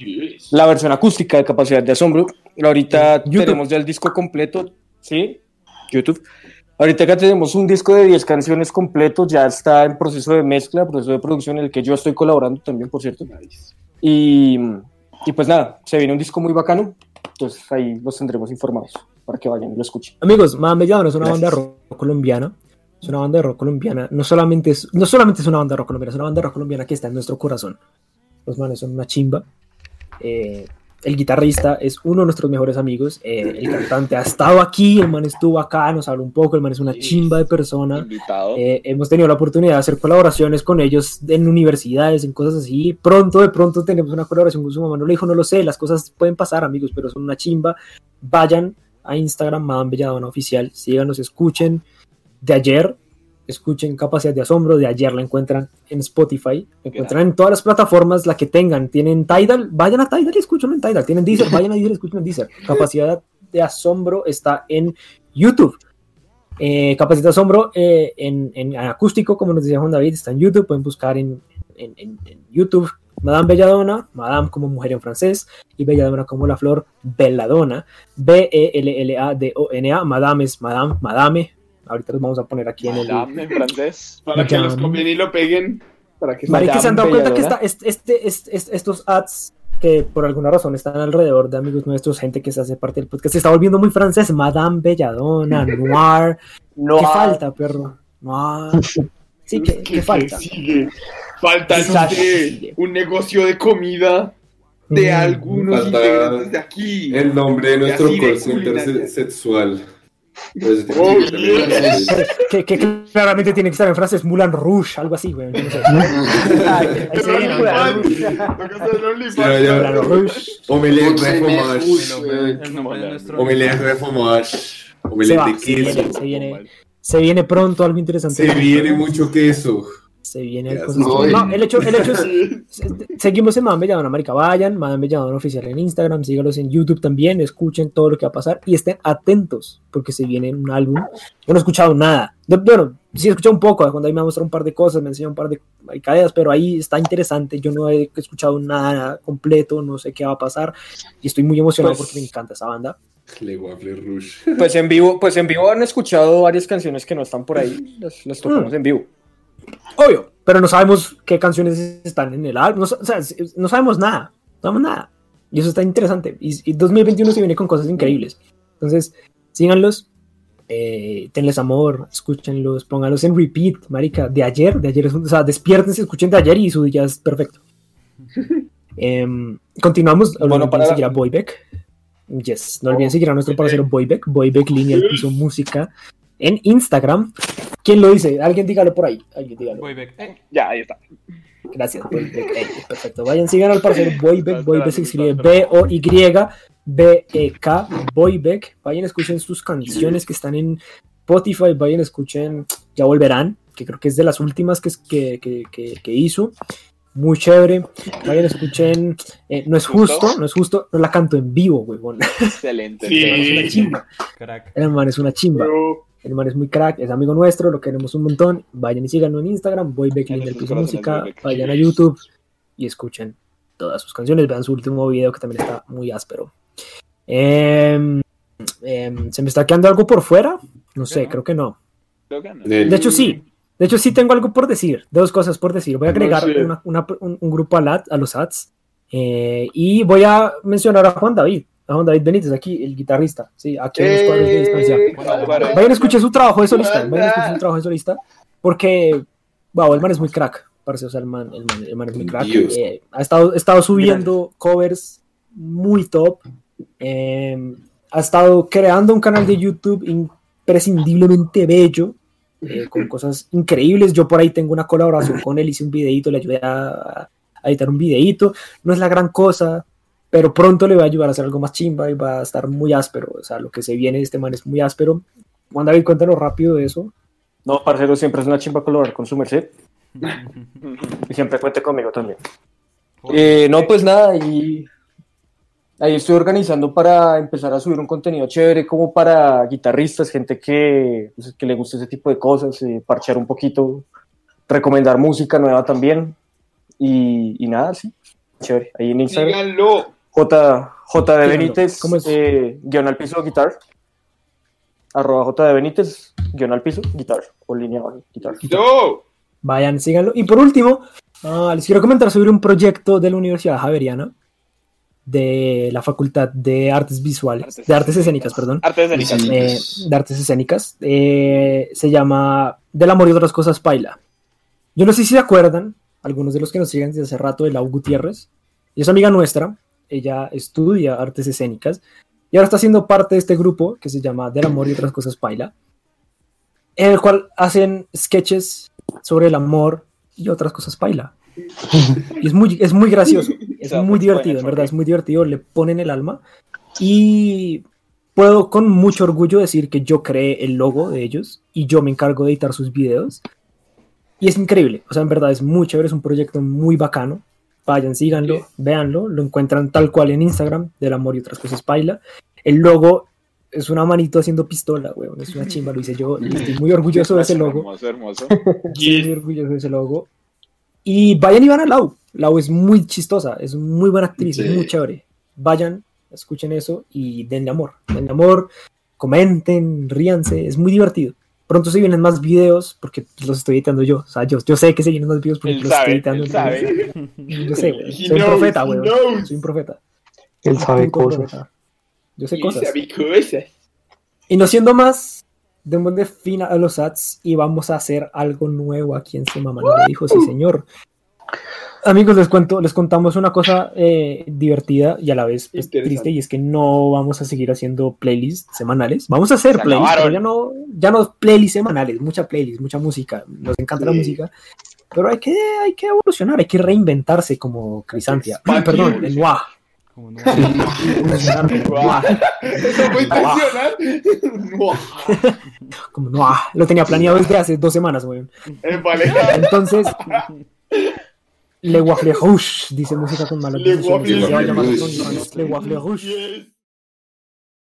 [SPEAKER 7] La versión acústica de Capacidad de Asombro. Ahorita
[SPEAKER 1] YouTube.
[SPEAKER 7] tenemos ya el disco completo, ¿sí? YouTube. Ahorita acá tenemos un disco de 10 canciones completo, ya está en proceso de mezcla, proceso de producción en el que yo estoy colaborando también, por cierto. Y, y pues nada, se viene un disco muy bacano, entonces ahí los tendremos informados para que vayan y lo escuchen.
[SPEAKER 1] Amigos, Madame Belladona es una banda
[SPEAKER 7] Gracias.
[SPEAKER 1] rock colombiana. Es una banda de rock colombiana. No solamente es, no solamente es una banda de rock colombiana, es una banda de rock colombiana que está en nuestro corazón. Los manes son una chimba. Eh, el guitarrista es uno de nuestros mejores amigos. Eh, el cantante ha estado aquí, el man estuvo acá, nos habló un poco. El man es una chimba de persona.
[SPEAKER 2] Invitado.
[SPEAKER 1] Eh, hemos tenido la oportunidad de hacer colaboraciones con ellos en universidades, en cosas así. Pronto, de pronto, tenemos una colaboración con su mamá. No le dijo, no lo sé, las cosas pueden pasar, amigos, pero son una chimba. Vayan a Instagram, Madame Belladona Oficial, síganos, escuchen. De ayer, escuchen Capacidad de Asombro. De ayer la encuentran en Spotify, la encuentran en todas las plataformas, la que tengan. Tienen Tidal, vayan a Tidal y escúchenlo en Tidal. Tienen Deezer, vayan a Deezer y escúchenlo en Deezer. Capacidad de Asombro está en YouTube. Eh, Capacidad de Asombro eh, en, en acústico, como nos decía Juan David, está en YouTube. Pueden buscar en, en- en- en YouTube Madame Belladona, Madame como mujer en francés y Belladona como la flor Belladona. E B-E-L-L-A-D-O-N-A. Madame es Madame, Madame. Ahorita los vamos a poner aquí en el.
[SPEAKER 2] Madame en francés.
[SPEAKER 4] Para que los
[SPEAKER 1] Madame.
[SPEAKER 4] copien y lo peguen. Para que
[SPEAKER 1] Marica, ¿se han dado cuenta que está, este, este- este- este- estos ads que por alguna razón están alrededor de amigos nuestros, gente que se hace parte del podcast, se está volviendo muy francés? Madame Belladona, Noir.
[SPEAKER 7] No
[SPEAKER 1] ¿Qué falta, perro? Noir. Sí, ¿qué, qué falta?
[SPEAKER 4] sigue? Falta, no sé, un negocio de comida de
[SPEAKER 1] Mm,
[SPEAKER 4] algunos
[SPEAKER 3] falta
[SPEAKER 4] integrantes de aquí.
[SPEAKER 3] El nombre de nuestro call center sexual. Pues,
[SPEAKER 4] Oh,
[SPEAKER 3] tiene que
[SPEAKER 1] claramente tiene que estar en francés, Moulin Rouge, algo así, güey.
[SPEAKER 3] Omelette
[SPEAKER 5] nuestro.
[SPEAKER 3] Omelette.
[SPEAKER 1] Se
[SPEAKER 3] Omelette de queso.
[SPEAKER 1] viene, se viene, se viene pronto algo interesante.
[SPEAKER 3] Se viene mucho queso.
[SPEAKER 1] Se viene
[SPEAKER 8] estoy.
[SPEAKER 1] No, el hecho, el hecho es. se- Seguimos en Madame Belladona, marica. Vayan, Madame Belladona oficial en Instagram, sígalos en YouTube también, escuchen todo lo que va a pasar y estén atentos porque se viene un álbum. Yo no he escuchado nada. De- bueno, sí he escuchado un poco, cuando ahí me ha mostrado un par de cosas, me enseñó un par de maricadeas, pero ahí está interesante. Yo no he escuchado nada completo, no sé qué va a pasar y estoy muy emocionado
[SPEAKER 7] Pues-
[SPEAKER 1] porque me encanta esa banda.
[SPEAKER 3] Rouge.
[SPEAKER 7] Pues en vivo, pues en vivo han escuchado varias canciones que no están por ahí, las, las tocamos en vivo.
[SPEAKER 1] Obvio, pero no sabemos qué canciones están en el álbum. No, sa- o sea, no sabemos nada. No sabemos nada. Y eso está interesante. Y, y 2021 se viene con cosas increíbles. Entonces, síganlos. Eh, tenles amor, escúchenlos, pónganlos en repeat, marica, de ayer, de ayer es un- o sea, despiértense, escuchen de ayer y su día es perfecto. Em, continuamos,
[SPEAKER 7] Bueno,
[SPEAKER 1] bueno,
[SPEAKER 7] para
[SPEAKER 1] seguir a Boybeck. Yes, no olviden seguir a nuestro parcero Boybeck, Boybeck Línea el Piso Música en Instagram. ¿Quién lo dice? Alguien dígalo por ahí. Alguien dígalo.
[SPEAKER 5] Boybeck. Eh,
[SPEAKER 2] Ya, ahí está.
[SPEAKER 1] Gracias, Boybeck. Perfecto. Vayan, sigan al parcero Boybeck. Boybeck se escribe B-O-Y-B-E-K. Boybeck. Vayan, escuchen sus canciones que están en Spotify. Vayan, escuchen Ya Volverán, que creo que es de las últimas que, que, que, que- que hizo. Muy chévere. Vayan, escuchen. eh, no es justo, no es justo. No la canto en vivo, huevón.
[SPEAKER 2] Excelente.
[SPEAKER 4] Sí.
[SPEAKER 1] El man es una chimba.
[SPEAKER 5] Crack.
[SPEAKER 1] El man es una chimba.
[SPEAKER 4] Pero,
[SPEAKER 1] El man es muy crack, es amigo nuestro, lo queremos un montón. Vayan y síganlo en Instagram, Boybeck
[SPEAKER 2] En
[SPEAKER 1] del Piso Música. Vayan a YouTube y escuchen todas sus canciones. Vean su último video que también está muy áspero. Em, em, ¿Se me está quedando algo por fuera? No sé,
[SPEAKER 5] no.
[SPEAKER 1] creo que no.
[SPEAKER 2] Creo que no.
[SPEAKER 1] De hecho, sí. De hecho, sí tengo algo por decir. Dos cosas por decir. Voy a
[SPEAKER 4] No
[SPEAKER 1] agregar
[SPEAKER 4] sé.
[SPEAKER 1] una- una- un, un grupo a, la- a los ads. eh, y voy a mencionar a Juan David. A Juan David Benítez, aquí, el guitarrista. Sí, aquí a unos cuadros de distancia.
[SPEAKER 4] Eh,
[SPEAKER 2] bueno.
[SPEAKER 1] Vayan a escuchar su trabajo de solista. Vayan a escuchar su trabajo de solista. Porque, wow, el man es muy crack. Parece, o sea, el man, el man, el man es muy crack. Eh, ha estado, ha estado subiendo covers muy top. Eh, ha estado creando un canal de YouTube imprescindiblemente bello. eh, con cosas increíbles. Yo por ahí tengo una colaboración con él, hice un videito, le ayudé a, a editar un videito. No es la gran cosa, pero pronto le va a ayudar a hacer algo más chimba y va a estar muy áspero. O sea, lo que se viene de este man es muy áspero. Juan David, cuéntanos rápido de eso.
[SPEAKER 7] No, parcero, siempre es una chimba colaborar con su merced. Y siempre cuente conmigo también. Eh, no, pues nada, y ahí estoy organizando para empezar a subir un contenido chévere como para guitarristas, gente que, pues, que le guste ese tipo de cosas, eh, parchear un poquito, recomendar música nueva también. Y, y nada, sí, chévere. Ahí en Instagram,
[SPEAKER 4] Síganlo.
[SPEAKER 7] J, J de. Benítez,
[SPEAKER 1] ¿Cómo es?
[SPEAKER 7] eh, guion al piso, guitar. Arroba J de Benítez, guion al piso, guitar. O línea guitar.
[SPEAKER 4] Yo.
[SPEAKER 1] Vayan, síganlo. Y por último, ah, les quiero comentar sobre un proyecto de la Universidad Javeriana, de la Facultad de Artes Visuales,
[SPEAKER 2] Artes
[SPEAKER 1] de Artes Escénicas, perdón.
[SPEAKER 2] Artes escénicas.
[SPEAKER 1] Eh, de artes escénicas. eh, se llama Del amor y otras cosas Paila. Yo no sé si se acuerdan, algunos de los que nos siguen desde hace rato, de Lau Gutiérrez. Ella es amiga nuestra, ella estudia artes escénicas y ahora está siendo parte de este grupo que se llama Del amor y otras cosas Paila, en el cual hacen sketches sobre el amor y otras cosas Paila. Y es muy, es muy gracioso, es muy divertido, en verdad, es muy divertido, le ponen el alma. Y puedo con mucho orgullo decir que yo creé el logo de ellos y yo me encargo de editar sus videos. Y es increíble, o sea, en verdad es muy chévere, es un proyecto muy bacano. Vayan, síganlo, véanlo, lo encuentran tal cual en Instagram, del amor y otras cosas paila. El logo es una manito haciendo pistola, weón, es una chimba, lo hice yo y estoy muy orgulloso de ese logo.
[SPEAKER 2] Hermoso, hermoso.
[SPEAKER 1] Estoy muy orgulloso de ese logo. Y vayan y van a Lau. Lau es muy chistosa, es muy buena actriz, es
[SPEAKER 3] Sí.
[SPEAKER 1] muy chévere. Vayan, escuchen eso y denle amor. Denle amor, comenten, ríanse, es muy divertido. Pronto se vienen más videos porque los estoy editando yo. O sea, yo, yo sé que se vienen más videos porque
[SPEAKER 2] Él
[SPEAKER 1] los estoy editando.
[SPEAKER 2] él sabe.
[SPEAKER 1] Yo sé, güey. Soy un profeta, güey. Soy un profeta.
[SPEAKER 6] Él sabe cosas.
[SPEAKER 1] profeta. Yo sé
[SPEAKER 4] Y
[SPEAKER 1] cosas.
[SPEAKER 4] sabe cosas.
[SPEAKER 1] Y no siendo más, démosle fin a los ads y vamos a hacer algo nuevo aquí en Semana. No lo dijo, sí, señor. Amigos, les cuento, les contamos una cosa eh, divertida y a la vez pues, triste, y es que no vamos a seguir haciendo playlists semanales. Vamos a hacer
[SPEAKER 2] Se
[SPEAKER 1] playlists, pero ya no, ya no playlists semanales, mucha playlist, mucha música. Nos encanta la música, pero hay que, hay que evolucionar, hay que reinventarse como Crisantia. Perdón, el Noah.
[SPEAKER 5] Como no.
[SPEAKER 4] Eso fue intencional.
[SPEAKER 1] Como. Lo tenía planeado desde hace dos semanas, weón.
[SPEAKER 4] Eh, vale.
[SPEAKER 1] Entonces, Le Waffle Rouge, dice música con malas
[SPEAKER 4] Le. Waffle
[SPEAKER 3] Rouge.
[SPEAKER 1] Le Waffle Rouge.